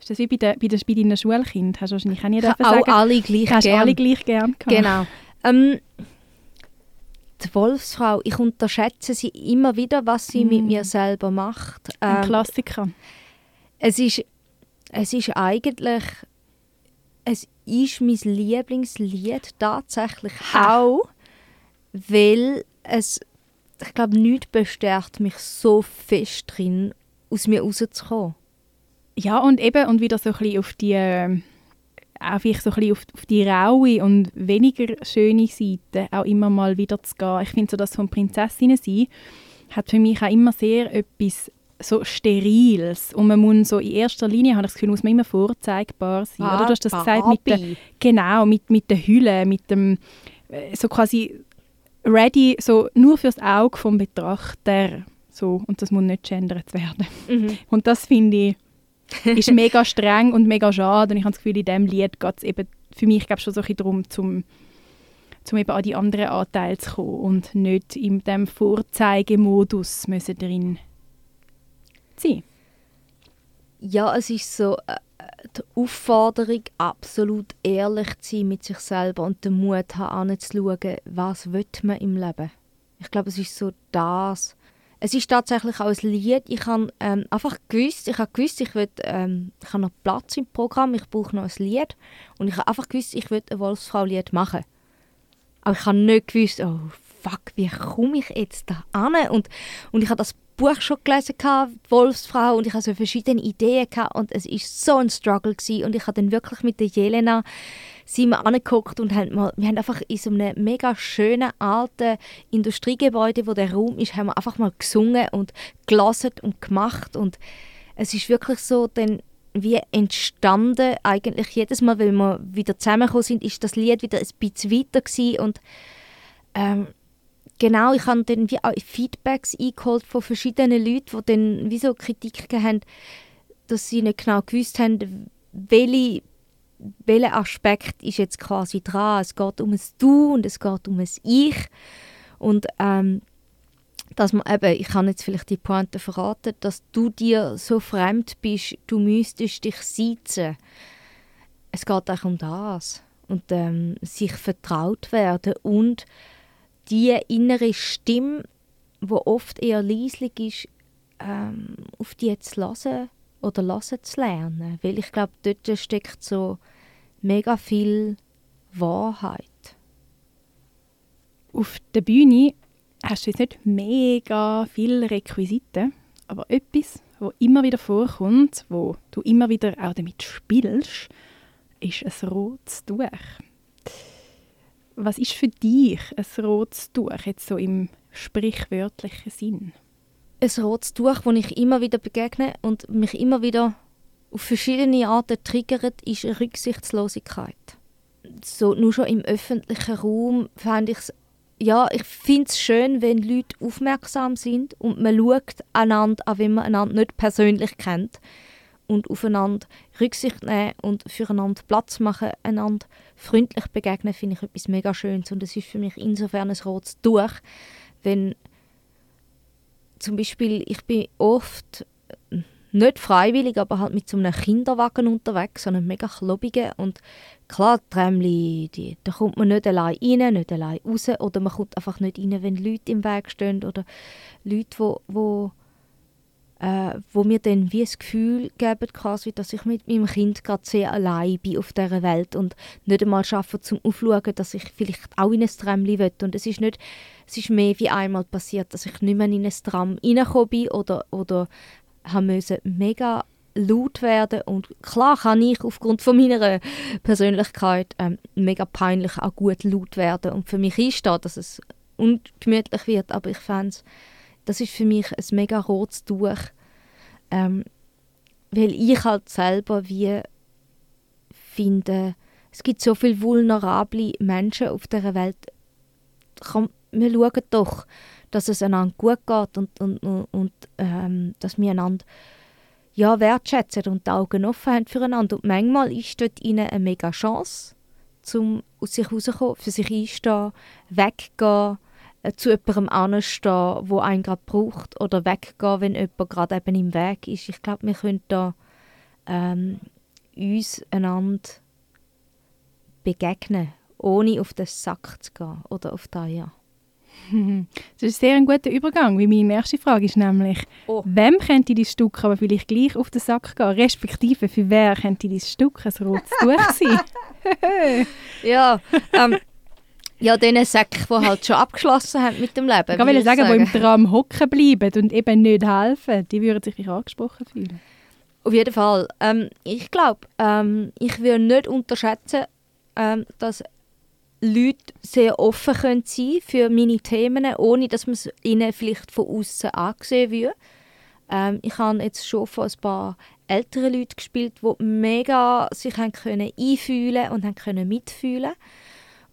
Ist das wie bei, der, bei, der, bei deinen Schulkindern? Hast du wahrscheinlich auch nie dürfen auch sagen? alle gleich Hast gern. alle gleich gern gehabt? Genau. Ähm, die Wolfsfrau, ich unterschätze sie immer wieder, was sie mit Mm. mir selber macht. Ein Ähm, Klassiker. es ist, es ist eigentlich, es ist mein Lieblingslied tatsächlich auch, weil es, ich glaube, nichts bestärkt mich so fest drin, aus mir rauszukommen. Ja, und eben und wieder so ein bisschen auf die, ähm, auch vielleicht so ein bisschen auf, auf die raue und weniger schöne Seite auch immer mal wieder zu gehen. Ich finde so, das von Prinzessinnen sein hat für mich auch immer sehr etwas so Steriles. Und man muss so in erster Linie, habe ich das Gefühl, muss man immer vorzeigbar sein. oder? Du hast das gesagt mit der, Barbie. Genau, mit, mit der Hülle, mit dem, äh, so quasi ready, so nur fürs Auge vom Betrachter. So, und das muss nicht geändert werden. Mhm. <laughs> Und das finde ich, ist mega streng und mega schade. Und ich habe das Gefühl, in diesem Lied geht es eben für mich glaub, schon so ein bisschen darum, zum, zum eben an die anderen Anteile zu kommen und nicht in dem Vorzeigemodus müssen drin sein. Ja, es ist so äh, äh, die Aufforderung, absolut ehrlich zu sein mit sich selber und den Mut haben, anzuschauen, was will man im Leben. Ich glaube, es ist so das. Es ist tatsächlich auch ein Lied. Ich habe ähm, einfach gewusst, ich habe gewusst, ich will, ähm, ich habe noch Platz im Programm, ich brauche noch ein Lied und ich habe einfach gewusst, ich will ein Wolfsfrau-Lied machen. Aber ich habe nicht gewusst, oh fuck, wie komme ich jetzt da an? Und, und ich habe das Buch schon gelesen, gehabt, Wolfsfrau, und ich hatte so verschiedene Ideen gehabt, und es war so ein Struggle gewesen. und ich habe dann wirklich mit der Jelena sind wir angeguckt und haben mal, wir haben einfach in so einem mega schönen alten Industriegebäude, wo der Raum ist, haben wir einfach mal gesungen und gelassen und gemacht und es ist wirklich so dann wie entstanden eigentlich jedes Mal, wenn wir wieder zusammengekommen sind, ist das Lied wieder ein bisschen weiter gewesen und ähm, genau, ich habe dann wie Feedbacks eingeholt von verschiedenen Leuten, die dann wie so Kritik haben, dass sie nicht genau gewusst haben, welche, welcher Aspekt ist jetzt quasi dran. Es geht um ein Du und es geht um ein Ich. Und ähm, dass man eben, ich kann jetzt vielleicht die Pointe verraten, dass du dir so fremd bist, du müsstest dich sitzen. Es geht auch um das. Und ähm, sich vertraut werden und die innere Stimme, wo oft eher leislich ist, ähm, auf die zu hören oder hören zu lernen. Weil ich glaube, dort steckt so mega viel Wahrheit. Auf der Bühne hast du jetzt nicht mega viele Requisiten, aber etwas, wo immer wieder vorkommt, wo du immer wieder auch damit spielst, ist ein rotes Tuch. Was ist für dich ein rotes Tuch, jetzt so im sprichwörtlichen Sinn? Ein rotes Tuch, das ich immer wieder begegne und mich immer wieder auf verschiedene Arten triggert, ist Rücksichtslosigkeit. So, nur schon im öffentlichen Raum fände ich es ja, ich finde schön, wenn Leute aufmerksam sind und man schaut einander an, wenn man einander nicht persönlich kennt und aufeinander Rücksicht nehmen und füreinander Platz machen, einander freundlich begegnen, finde ich etwas mega Schönes. Und es ist für mich insofern ein rotes Tuch, wenn zum Beispiel ich bin oft nicht freiwillig, aber halt mit so einem Kinderwagen unterwegs, so einem mega klobigen. Und klar, Trämli, die, da kommt man nicht allein rein, nicht allein raus. Oder man kommt einfach nicht rein, wenn Leute im Weg stehen oder Leute, wo, wo, äh, wo mir dann wie das Gefühl geben, quasi, dass ich mit meinem Kind gerade sehr allein bin auf dieser Welt und nicht einmal schaffe zum Aufschauen, dass ich vielleicht auch in ein Trämli will. Und es ist nicht es ist mehr wie einmal passiert, dass ich nicht mehr in ein Tram reingekommen bin oder, oder haben müssen mega laut werden. Und klar kann ich aufgrund von meiner Persönlichkeit ähm, mega peinlich auch gut laut werden. Und für mich ist da, dass es ungemütlich wird, aber ich fände das ist für mich ein mega rotes Tuch, ähm, weil ich halt selber wie finde, es gibt so viele vulnerable Menschen auf der Welt, Komm, wir schauen doch, dass es einander gut geht und, und, und, und ähm, dass wir einander ja, wertschätzen und die Augen offen haben füreinander. Und manchmal ist dort ihnen eine mega Chance, um aus sich herauszukommen, für sich einstehen, weggehen, äh, zu jemandem anstehen, wo einen gerade braucht, oder weggehen, wenn jemand gerade eben im Weg ist. Ich glaube, wir können da ähm, uns einander begegnen, ohne auf den Sack zu gehen oder auf da ja. <laughs> Das ist sehr ein guter Übergang, weil meine nächste Frage ist nämlich, oh. wem könnte dein Stück aber vielleicht gleich auf den Sack gehen, respektive für wer könnte dein Stück ein rotes Tuch sein? <laughs> ja, ähm, ja, diesen Säcken, die halt <laughs> schon abgeschlossen haben mit dem Leben. Ich will sagen, sagen, die im Tram hocken bleiben und eben nicht helfen, die würden sich angesprochen fühlen. Auf jeden Fall. Ähm, ich glaube, ähm, ich würde nicht unterschätzen, ähm, dass Leute sehr offen können sein für meine Themen, ohne dass man es ihnen vielleicht von außen angesehen wird. Ähm, ich habe jetzt schon von ein paar älteren Leuten gespielt, die mega sich haben können einfühlen und haben können mitfühlen.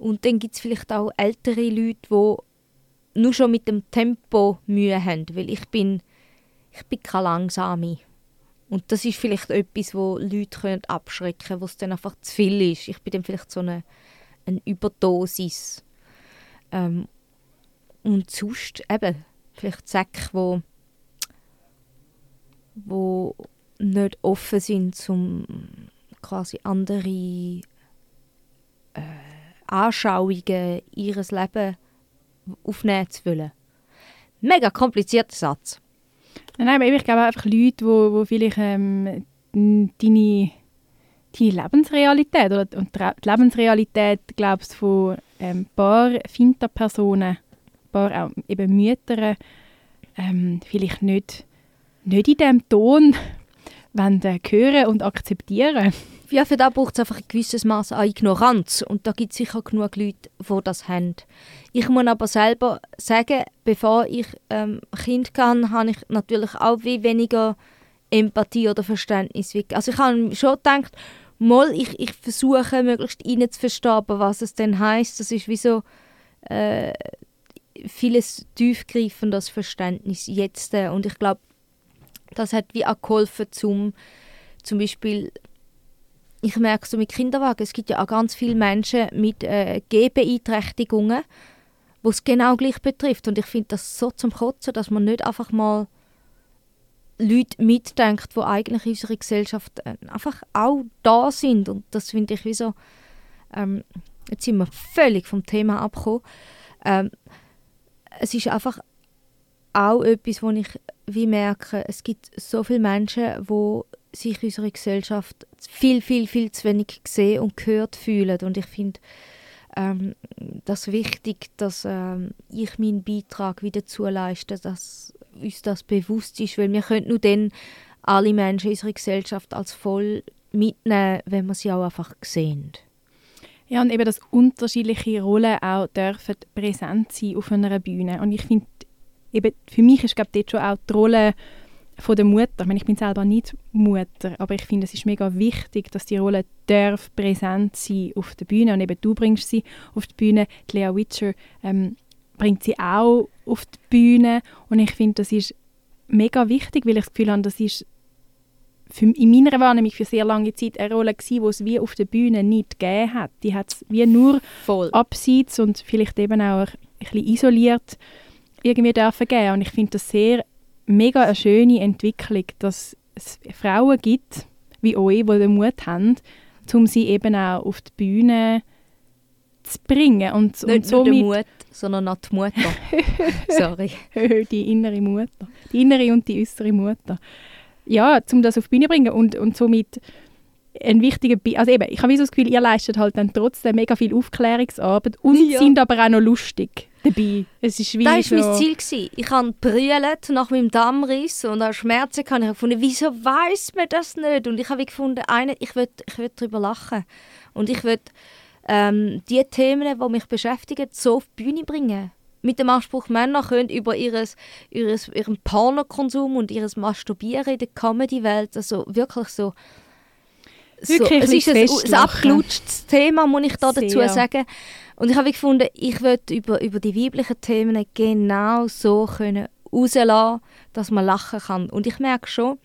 Und dann gibt es vielleicht auch ältere Leute, die nur schon mit dem Tempo Mühe haben, weil ich bin, ich bin keine Langsame. Und das ist vielleicht etwas, wo Leute können abschrecken können, wo es dann einfach zu viel ist. Ich bin dann vielleicht so eine eine Überdosis. Ähm, und sonst eben vielleicht Säcke, wo, wo nicht offen sind, um quasi andere Anschauungen ihres Lebens aufnehmen zu wollen. Mega komplizierter Satz. Nein, aber ich glaube einfach Leute, wo, wo vielleicht ähm, deine die Lebensrealität oder die Lebensrealität glaubst von ähm, paar Finterpersonen, paar auch eben Mütter ähm, vielleicht nicht, nicht in dem Ton wollen, äh, hören und akzeptieren. Ja, für das braucht es einfach ein gewisses Maß an Ignoranz und da gibt es sicher genug Leute, die das haben. Ich muss aber selber sagen, bevor ich ähm, Kind kann, habe ich natürlich auch wie weniger Empathie oder Verständnis. Also ich habe schon gedacht, mal, ich, ich versuche möglichst rein zu verstehen, was es denn heißt. Das ist wie so äh, vieles tiefgreifendes Verständnis jetzt. Äh, und ich glaube, das hat wie auch geholfen, zum, zum Beispiel, ich merke so mit Kinderwagen, es gibt ja auch ganz viele Menschen mit äh, Gehbeeinträchtigungen, wo es genau gleich betrifft. Und ich finde das so zum Kotzen, dass man nicht einfach mal Leute mitdenkt, die eigentlich in unserer Gesellschaft äh, einfach auch da sind. Und das finde ich wie so, ähm, jetzt sind wir völlig vom Thema abgekommen. Ähm, es ist einfach auch etwas, wo ich wie merke, es gibt so viele Menschen, die sich in unserer Gesellschaft viel, viel, viel zu wenig gesehen und gehört fühlen. Und ich finde, ähm, das wichtig, dass ähm, ich meinen Beitrag wieder zuleiste, dass uns das bewusst ist, weil wir können nur dann alle Menschen unserer Gesellschaft als voll mitnehmen, wenn wir sie auch einfach sehen. Ja, und eben, dass unterschiedliche Rollen auch dürfen präsent sein auf einer Bühne. Und ich finde, eben, für mich ist, glaube dort schon auch die Rolle von der Mutter. Ich, meine, ich bin selber nicht Mutter, aber ich finde, es ist mega wichtig, dass die Rolle darf präsent sein auf der Bühne. Und eben du bringst sie auf die Bühne. Die Lea Witcher ähm, bringt sie auch auf die Bühne. Und ich finde, das ist mega wichtig, weil ich das Gefühl habe, das ist für, in meiner Wahrnehmung für sehr lange Zeit eine Rolle gewesen, die es wie auf der Bühne nicht gegeben hat. Die hat es wie nur Voll. abseits und vielleicht eben auch ein bisschen isoliert irgendwie dürfen geben. Und ich finde das sehr mega eine schöne Entwicklung, dass es Frauen gibt, wie euch, die den Mut haben, um sie eben auch auf die Bühne zu bringen. Und, und Nicht nur der somit Mut, sondern auch die Mutter. <laughs> Sorry. <laughs> die innere Mutter. Die innere und die äußere Mutter. Ja, um das auf die Bühne zu bringen und, und somit ein wichtiger Bi also eben, ich habe so das Gefühl, ihr leistet halt dann trotzdem mega viel Aufklärungsarbeit und Ja. sind aber auch noch lustig dabei. Es ist wie Das so, war mein Ziel. gewesen. Ich habe brüllt nach meinem Dammriss und auch Schmerzen gehabt. Ich habe gefunden, wieso weiß man das nicht? Und ich habe gefunden, eine, ich will, ich will darüber lachen. Und ich will ähm, die Themen, die mich beschäftigen, so auf die Bühne bringen. Mit dem Anspruch, Männer können über ihres, ihres, ihren Pornokonsum und ihres Masturbieren in der Comedy-Welt, also wirklich so... so Wirklich es ist ein ein, abgelutschtes Thema, muss ich da dazu Sehr. sagen. Und ich habe gefunden, ich würde über, über die weiblichen Themen genau so können rauslassen, dass man lachen kann. Und ich merke schon,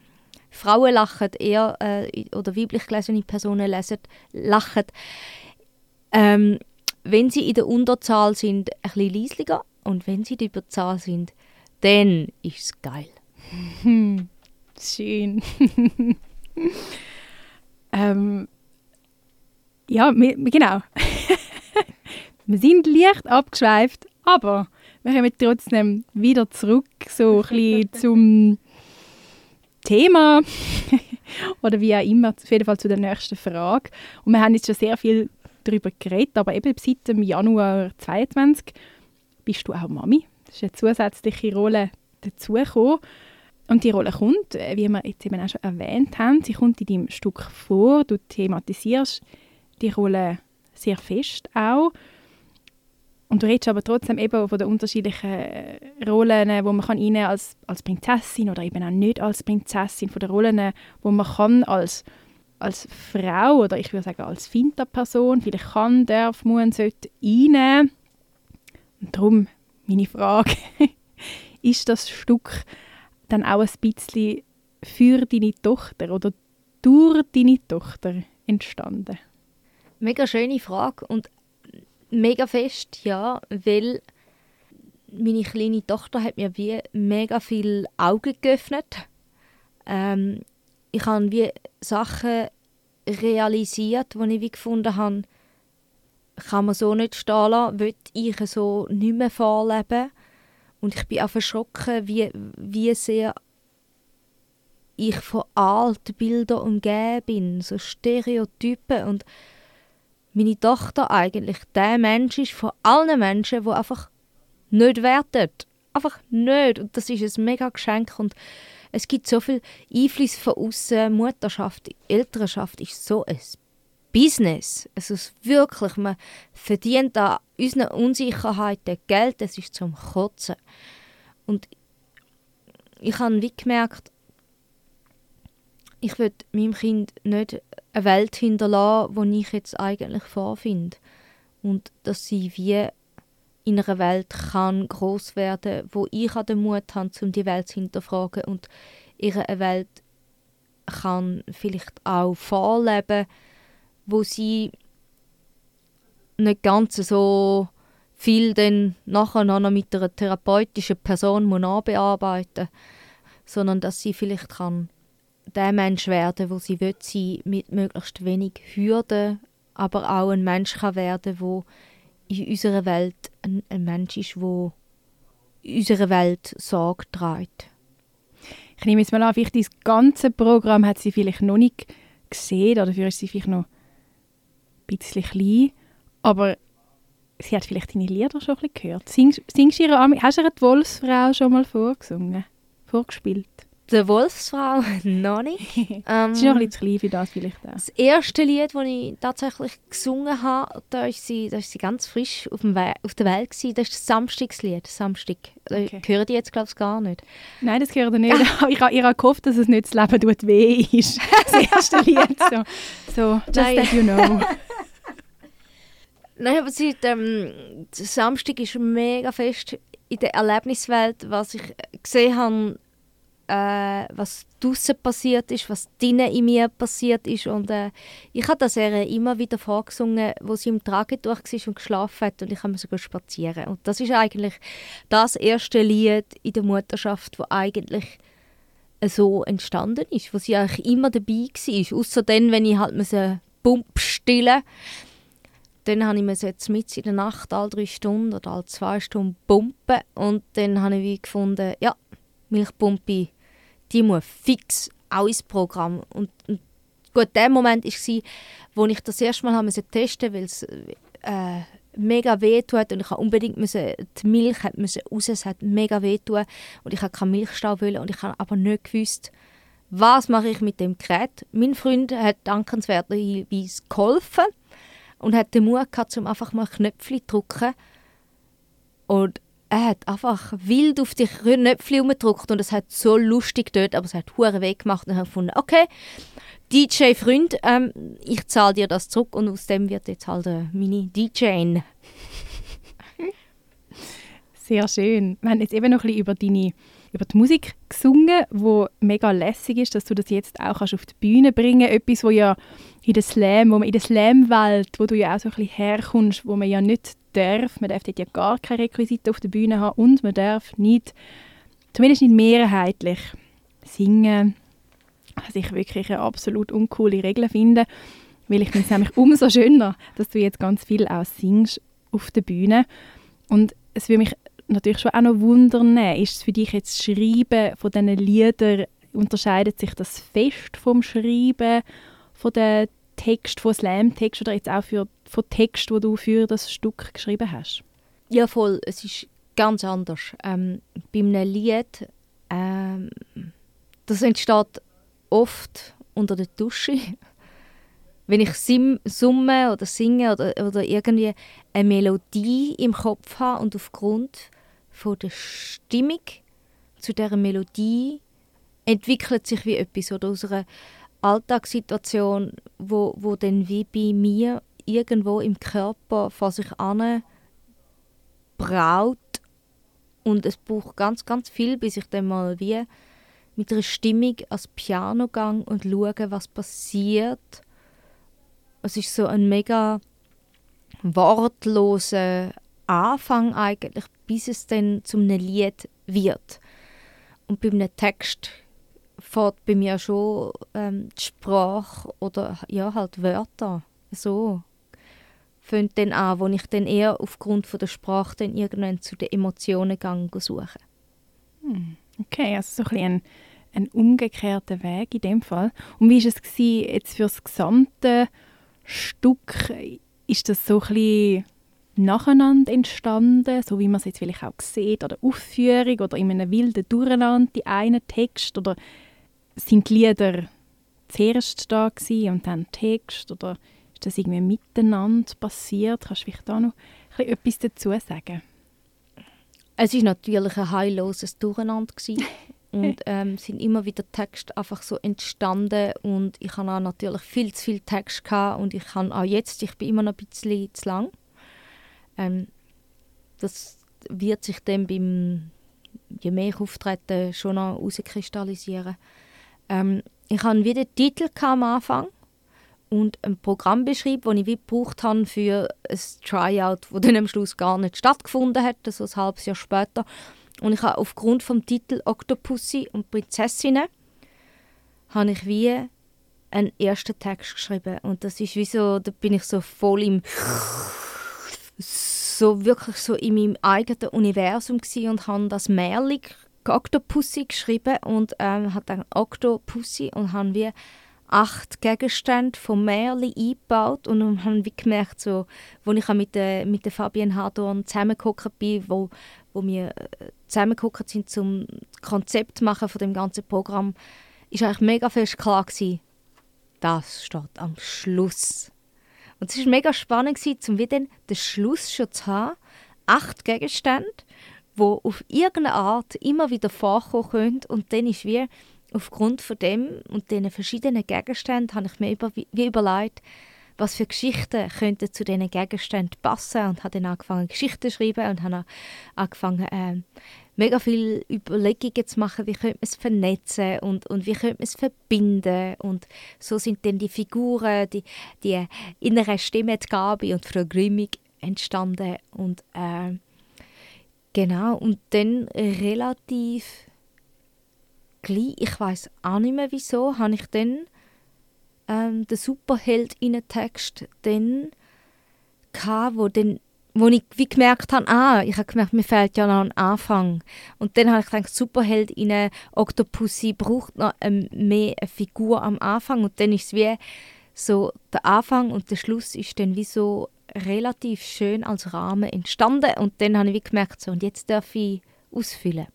Frauen lachen eher, äh, oder weiblich gelesene Personen lesen, lachen, ähm, wenn sie in der Unterzahl sind, ein bisschen leislicher. Und wenn sie in der Überzahl sind, dann ist es geil. Hm, <laughs> schön. <laughs> ähm, ja, genau. Wir sind leicht abgeschweift, aber wir kommen trotzdem wieder zurück, so ein bisschen <laughs> zum Thema <laughs> oder wie auch immer, auf jeden Fall zu der nächsten Frage. Und wir haben jetzt schon sehr viel darüber geredet, aber eben seit dem Januar 22 bist du auch Mami. Das ist eine zusätzliche Rolle dazugekommen. Und die Rolle kommt, äh, wie wir jetzt eben auch schon erwähnt haben, sie kommt in deinem Stück vor. Du thematisierst die Rolle sehr fest auch. Und du redest aber trotzdem eben von den unterschiedlichen Rollen, wo man kann als, als Prinzessin oder eben auch nicht als Prinzessin, von den Rollen, wo man kann als, als Frau oder ich würde sagen als Finterperson, vielleicht kann, darf, muss, sollte rein. Und darum meine Frage, <laughs> ist das Stück dann auch ein bisschen für deine Tochter oder durch deine Tochter entstanden? Mega schöne Frage und mega fest, ja, weil meine kleine Tochter hat mir wie mega viel Augen geöffnet. Ähm, ich habe wie Sachen realisiert, die ich wie gefunden habe, kann man so nicht stehen lassen, will ich so nicht mehr vorleben. Und ich bin auch erschrocken, wie, wie sehr ich von alten Bildern umgeben bin, so Stereotypen und meine Tochter eigentlich der Mensch ist von allen Menschen, wo einfach nicht wertet. Einfach nicht. Und das ist ein mega Geschenk. Und es gibt so viel Einfluss von außen. Mutterschaft, Elternschaft ist so ein Business. Also es ist wirklich, man verdient an unseren Unsicherheiten Geld. Das ist zum Kotzen. Und ich habe wie gemerkt, ich will meinem Kind nicht eine Welt hinterlassen, wo ich jetzt eigentlich vorfinde. Und dass sie wie in einer Welt kann groß werden, wo ich den Mut habe, um die Welt zu hinterfragen und ihre Welt kann vielleicht auch vorleben, wo sie nicht ganz so viel dann nachher noch mit einer therapeutischen Person muss sondern dass sie vielleicht kann der Mensch werden, wo sie will sein, mit möglichst wenig Hürden, aber auch ein Mensch kann werden, wo in unserer Welt ein, ein Mensch ist, wo unserer Welt Sorge trägt. Ich nehme jetzt mal an, vielleicht das ganze Programm hat sie vielleicht noch nicht gesehen oder dafür ist sie vielleicht noch ein bisschen klein. Aber sie hat vielleicht deine Lieder schon ein bisschen gehört. Singst, singst ihre, hast du ihr die Wolfsfrau schon mal vorgesungen? Vorgespielt? Der Wolfsfrau <laughs> noch nicht. <laughs> Ähm, Sie ist noch ein bisschen zu klein für das vielleicht auch. das erste Lied, das ich tatsächlich gesungen habe, da ist sie, da ist sie ganz frisch auf, dem We auf der Welt. Gewesen. Das ist das Samstagslied. Samstag. Okay. Hören die jetzt, glaube ich, gar nicht. Nein, das ihr nicht. <laughs> ich habe gehofft, dass es nicht das Leben tut weh ist. Das erste Lied. So, so just Nein. that you know. Nein, aber sie, ähm, Samstag ist mega fest in der Erlebniswelt, was ich gesehen habe, äh, was draussen passiert ist, was drinnen in mir passiert ist. Und äh, ich habe das ihr immer wieder vorgesungen, wo sie im Tragetuch war und geschlafen hat und ich habe sogar spazieren. Und das ist eigentlich das erste Lied in der Mutterschaft, wo eigentlich so entstanden ist, wo sie eigentlich immer dabei war. Außer dann, wenn ich halt müssen Pump stillen dann habe ich mir jetzt mit in der Nacht alle drei Stunden oder alle zwei Stunden pumpen und dann habe ich wie gefunden, ja, Milchpumpe, die muss fix auch ins Programm. Und, und gut, der Moment war, wo ich das erste Mal müssen testen musste, weil es äh, mega weh tut und ich unbedingt müssen, die Milch müssen raus, es hat mega weh tun und ich habe keinen Milchstau wollen und ich habe aber nicht gewusst, was mache ich mit dem Gerät. Mein Freund hat dankenswerterweise geholfen und hat den Mut gehabt, um einfach mal Knöpfchen zu drücken. Und er hat einfach wild auf die Knöpfchen rumgedrückt und es hat so lustig dort, aber es hat hure weh gemacht und ich habe gefunden, okay, DJ Freund, ähm, ich zahle dir das zurück und aus dem wird jetzt halt äh, meine DJ. <laughs> Sehr schön. Wir haben jetzt eben noch ein bisschen über deine über die Musik gesungen, wo mega lässig ist, dass du das jetzt auch kannst auf die Bühne bringen Etwas, wo ja in der Slam, wo man in der Slam-Welt, wo du ja auch so ein bisschen herkommst, wo man ja nicht darf, man darf dort ja gar keine Requisiten auf der Bühne haben und man darf nicht, zumindest nicht mehrheitlich, singen. Was ich wirklich eine absolut uncoole Regel finde, weil ich finde es nämlich <laughs> umso schöner, dass du jetzt ganz viel auch singst auf der Bühne. Und es würde mich natürlich schon auch noch wundern, ist es für dich jetzt das Schreiben von diesen Liedern, unterscheidet sich das fest vom Schreiben von den Text, von Slam-Text oder jetzt auch für, von Text, wo du für das Stück geschrieben hast? Ja, voll. Es ist ganz anders. Ähm, bei einem Lied, ähm, das entsteht oft unter der Dusche. <laughs> Wenn ich sim, summe oder singe oder, oder irgendwie eine Melodie im Kopf habe und aufgrund von der Stimmung zu dieser Melodie entwickelt sich wie etwas oder aus einer Alltagssituation, wo, wo dann wie bei mir irgendwo im Körper vor sich an braut und es braucht ganz, ganz viel, bis ich dann mal wie mit einer Stimmung ans Piano gehe und schaue, was passiert. Es ist so ein mega wortloser Anfang eigentlich, bis es dann zu einem Lied wird. Und bei einem Text fährt bei mir schon ähm, die Sprache oder ja, halt Wörter so fängt dann an, wo ich dann eher aufgrund von der Sprache dann irgendwann zu den Emotionen gehe suchen. Okay, also so ein, ein, ein umgekehrter Weg in dem Fall. Und wie war es gewesen, jetzt für das gesamte Stück? Ist das so ein bisschen nacheinander entstanden, so wie man es jetzt vielleicht auch sieht, oder Aufführung oder in einem wilden Durcheinander, die einen Text, oder sind die Lieder zuerst da gewesen und dann Text, oder ist das irgendwie miteinander passiert? Kannst du vielleicht da noch etwas dazu sagen? Es ist natürlich ein heilloses Durcheinander gewesen. <laughs> und ähm, sind immer wieder Texte einfach so entstanden und ich habe auch natürlich viel zu viel Text gehabt und ich kann auch jetzt, ich bin immer noch ein bisschen zu lang. Ähm, das wird sich dann beim je mehr ich auftrete schon noch herauskristallisieren. Ähm, ich hatte wieder den Titel am Anfang und ein Programm beschrieben, das ich wie gebraucht habe für ein Tryout, das dann am Schluss gar nicht stattgefunden hat, so ein halbes Jahr später. Und ich habe aufgrund vom Titel Octopussy und Prinzessinnen habe ich wie einen ersten Text geschrieben und das ist wie so, da bin ich so voll im so wirklich so in meinem eigenen Universum und habe das Märchen Octopussy geschrieben und ähm, hat dann Octopussy und habe wie acht Gegenstände von Märchen eingebaut und haben wie gemerkt, so, wo ich mit der, mit der Fabienne Hardorn zusammengeguckt bin, wo, wo wir äh, zusammengeguckt sind zum Konzept machen von dem ganzen Programm, ist eigentlich mega fest klar gewesen, das steht am Schluss. Und es war mega spannend, um wieder den Schluss schon zu haben. Acht Gegenstände, die auf irgendeine Art immer wieder vorkommen können. Und dann ist wie aufgrund von dem und diesen verschiedenen Gegenständen habe ich mir über, wie überlegt, was für Geschichten könnten zu diesen Gegenständen passen. Und habe dann angefangen Geschichten zu schreiben und habe angefangen äh, mega viele Überlegungen zu machen, wie könnte man es vernetzen und, und wie könnte man es verbinden. Und so sind dann die Figuren, die, die innere Stimme, die Gabi und Frau Grimmig entstanden. Und äh, genau und dann relativ gleich, ich weiß auch nicht mehr wieso, habe ich dann ähm, den Superheld in den Text dann gehabt, wo dann wo ich wie gemerkt habe, ah, ich habe gemerkt, mir fehlt ja noch ein Anfang. Und dann habe ich gedacht, Superheld in eine Octopussy braucht noch ähm, mehr eine Figur am Anfang. Und dann ist es wie so, der Anfang und der Schluss ist dann wie so relativ schön als Rahmen entstanden. Und dann habe ich wie gemerkt, so, und jetzt darf ich ausfüllen.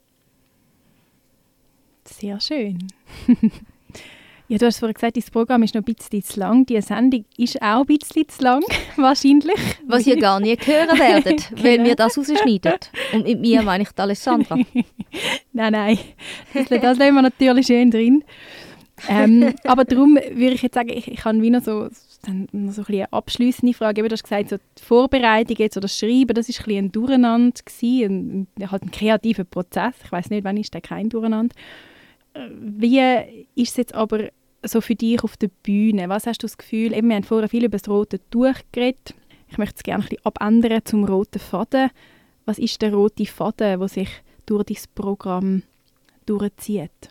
Sehr schön. <laughs> ja, du hast vorhin gesagt, das Programm ist noch ein bisschen zu lang. Die Sendung ist auch ein bisschen zu lang, <laughs> wahrscheinlich. Was ihr gar nie hören werdet, <laughs> genau. wenn wir das rausschneiden. Und mit mir meine ich die Alessandra. nein, nein. Das, das lassen wir natürlich schön drin. Ähm, aber darum würde ich jetzt sagen, ich, ich habe wieder so, dann noch so ein eine abschließende Frage. Du hast gesagt, so die Vorbereitung jetzt oder das Schreiben, das war ein, ein Durcheinander, gewesen, ein, halt ein kreativer Prozess. Ich weiß nicht, wann ist der kein Durcheinander. Wie ist es jetzt aber so für dich auf der Bühne? Was hast du das Gefühl? Eben, wir haben vorher viel über das rote Tuch geredet. Ich möchte es gerne ein bisschen abändern zum roten Faden. Was ist der rote Faden, der sich durch dieses Programm durchzieht?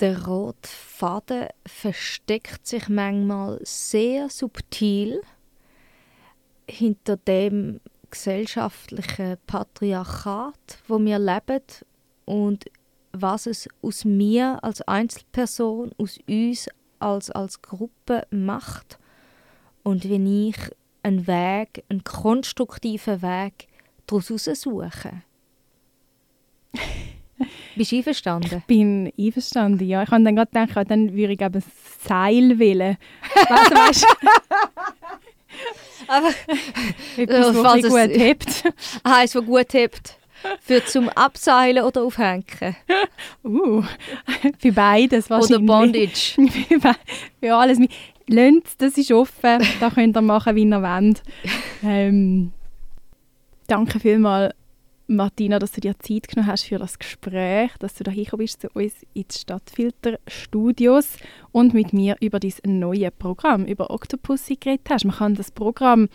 Der rote Faden versteckt sich manchmal sehr subtil hinter dem gesellschaftlichen Patriarchat, wo wir leben und was es aus mir als Einzelperson, aus uns als, als Gruppe macht und wenn ich einen Weg, einen konstruktiven Weg daraus suche. Bist du einverstanden? Ich bin einverstanden, ja. Ich habe dann gerade gedacht, dann würde ich eben Seil wählen. weißt du, weißt <laughs> Aber <laughs> etwas, was gut hebt. <laughs> Ah, es, was gut hebt. Für zum Abseilen oder Aufhängen? Uh, für beides wahrscheinlich. Oder Bondage? für alles. Lönt, das ist offen. Da könnt ihr machen, wie ihr wollt. Ähm, danke vielmals, Martina, dass du dir Zeit genommen hast für das Gespräch, dass du da bist zu uns ins Stadtfilter-Studios und mit mir über dieses neue Programm, über Octopussy geredet hast. Man kann das Programm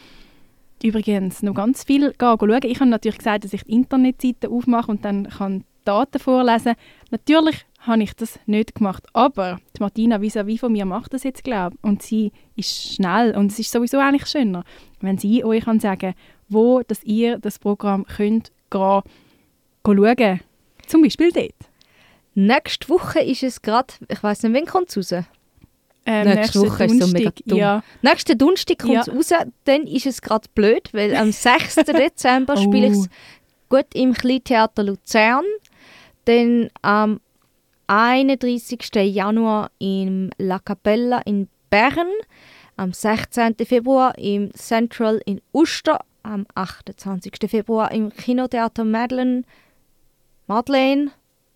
übrigens noch ganz viel schauen. Ich habe natürlich gesagt, dass ich die Internetseite aufmache und dann kann Daten vorlesen. Natürlich habe ich das nicht gemacht, aber die Martina vis-à-vis von mir macht das jetzt, glaube ich. Und sie ist schnell und es ist sowieso eigentlich schöner, wenn sie euch kann sagen wo dass ihr das Programm könnt gehen, schauen. Zum Beispiel dort. Nächste Woche ist es gerade, ich weiß nicht, wann kommt es raus? Ähm, nächste Woche ist so mega dumm. Ja. Nächsten Donnerstag kommt es ja. raus, dann ist es gerade blöd, weil am <laughs> 6. Dezember oh. spiele ich es gut im Kleintheater Luzern, dann am 31. Januar im La Capella in Bern, am 16. Februar im Central in Uster, am 28. Februar im Kinotheater Madeleine, Madeleine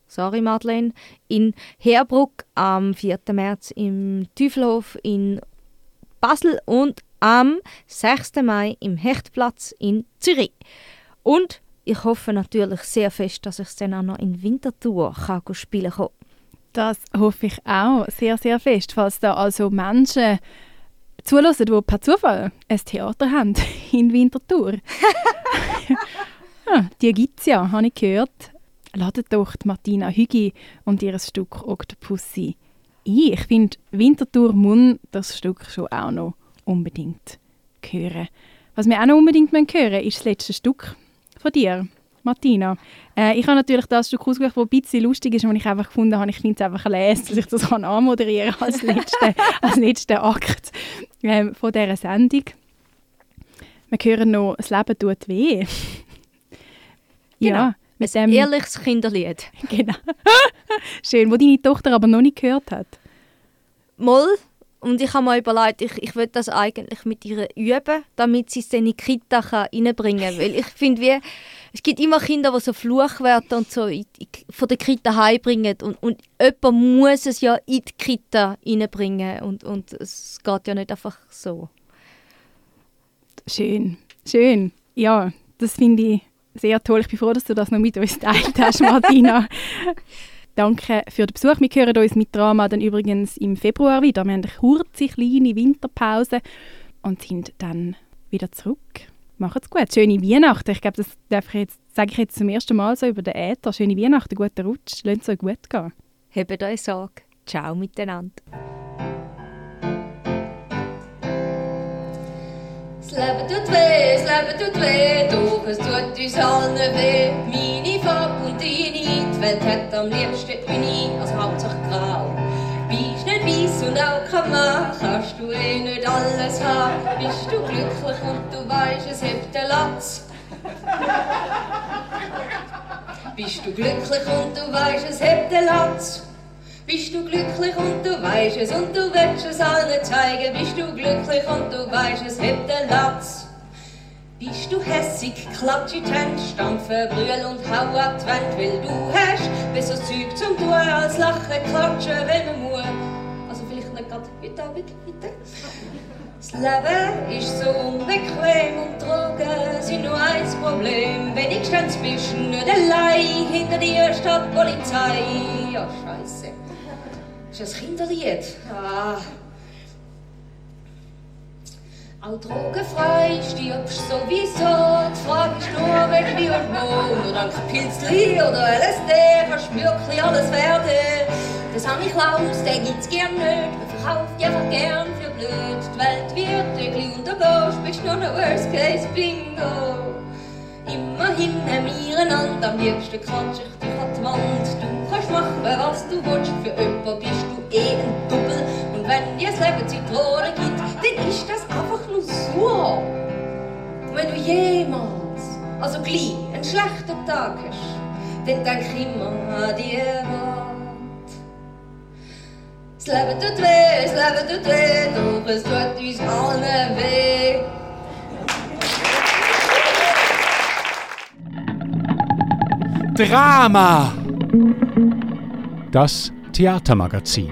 sorry Madeleine, in Herbruck am 4. März im Teufelhof in Basel und am 6. Mai im Hechtplatz in Zürich. Und ich hoffe natürlich sehr fest, dass ich es dann auch noch in Winterthur kann spielen kann. Das hoffe ich auch sehr, sehr fest. Falls da also Menschen zulassen, die per Zufall ein Theater haben <laughs> in Winterthur. ja, <laughs> die gibt es ja, habe ich gehört ladet doch die Martina Hügi und ihr Stück Octopussy ein. Ich finde, Winterthur muss das Stück schon auch noch unbedingt hören. Was wir auch noch unbedingt hören müssen, ist das letzte Stück von dir, Martina. Äh, ich habe natürlich das Stück ausgesucht, das ein bisschen lustig ist, und ich einfach gefunden habe, ich finde es einfach lesen, dass ich das kann anmoderieren kann als letzten, <laughs> als letzten Akt ähm, von dieser Sendung. Wir hören noch «Das Leben tut weh». <laughs> Genau. Ja, mit dem, Ein ehrliches Kinderlied. <laughs> genau. Schön, wo deine Tochter aber noch nicht gehört hat. Moll. Und ich habe mir überlegt, ich, ich will das eigentlich mit ihr üben, damit sie es dann in die Kita kann reinbringen kann. Weil ich finde, wie, es gibt immer Kinder, die so Fluchwörter und so von der Kita heimbringen. Und, und jemand muss es ja in die Kita reinbringen. Und, und es geht ja nicht einfach so. Schön, schön. Ja, das finde ich sehr toll. Ich bin froh, dass du das noch mit uns teilt hast, <laughs> Martina. Danke für den Besuch. Wir hören uns mit Drama dann übrigens im Februar wieder. Wir haben eine kurze, kleine Winterpause und sind dann wieder zurück. Macht's gut. Schöne Weihnachten. Ich glaube, das darf ich jetzt, sage ich jetzt zum ersten Mal so über den Äther. Schöne Weihnachten, guten Rutsch. Lasst es euch gut gehen. Habt euch Sorge. Ciao miteinander. Das Leben tut weh, das Leben tut weh, doch es tut uns allen weh. Meine Farbe und deine, die Welt hat am liebsten Uni, als Hauptsache grau. Nicht weiss und auch kein Mann, kannst du eh nicht alles haben. Bist du glücklich und du weißt, es hebt den Latz. Bist du glücklich und du weißt, es hebt den Latz. Bist du glücklich und du weißt es und du willst es allen zeigen. Bist du glücklich und du weißt es, hebt den Latz. Bist du hässig, klatsch in die Hände, stampfe, brüll und hau ab die Wand, weil du hast besser Zeug zum tun, als lachen, klatschen, wenn man muss. Abend, bitte. Das Leben ist so unbequem und Drogen sind nur ein Problem. Wenigstens bist du nicht allein, hinter dir steht die Polizei. Ja, scheiße. Das ist ein Kinderlied. Ah. Auch drogenfrei stirbst sowieso. Die Frage ist nur, wenn wie und wo. Nur dank Pilzli oder LSD kannst du wirklich alles werden. Das habe ich Klaus, den gibt's gern nicht. Die einfach gern für blöd. Die Welt wird du gehst, bist nur noch Worst Case Bingo. Immerhin haben wir am liebsten quatsch ich dich an die Wand. Du kannst machen, was du willst, für jemanden bist du eh ein Double. Und wenn dir das Leben Zitrone gibt, dann ist das einfach nur so. Wenn du jemals, also gleich, einen schlechten Tag hast, dann denk immer an die Wort. Das Leben tut weh, das Leben tut weh, doch es tut uns allen weh. Drama. Das Theatermagazin.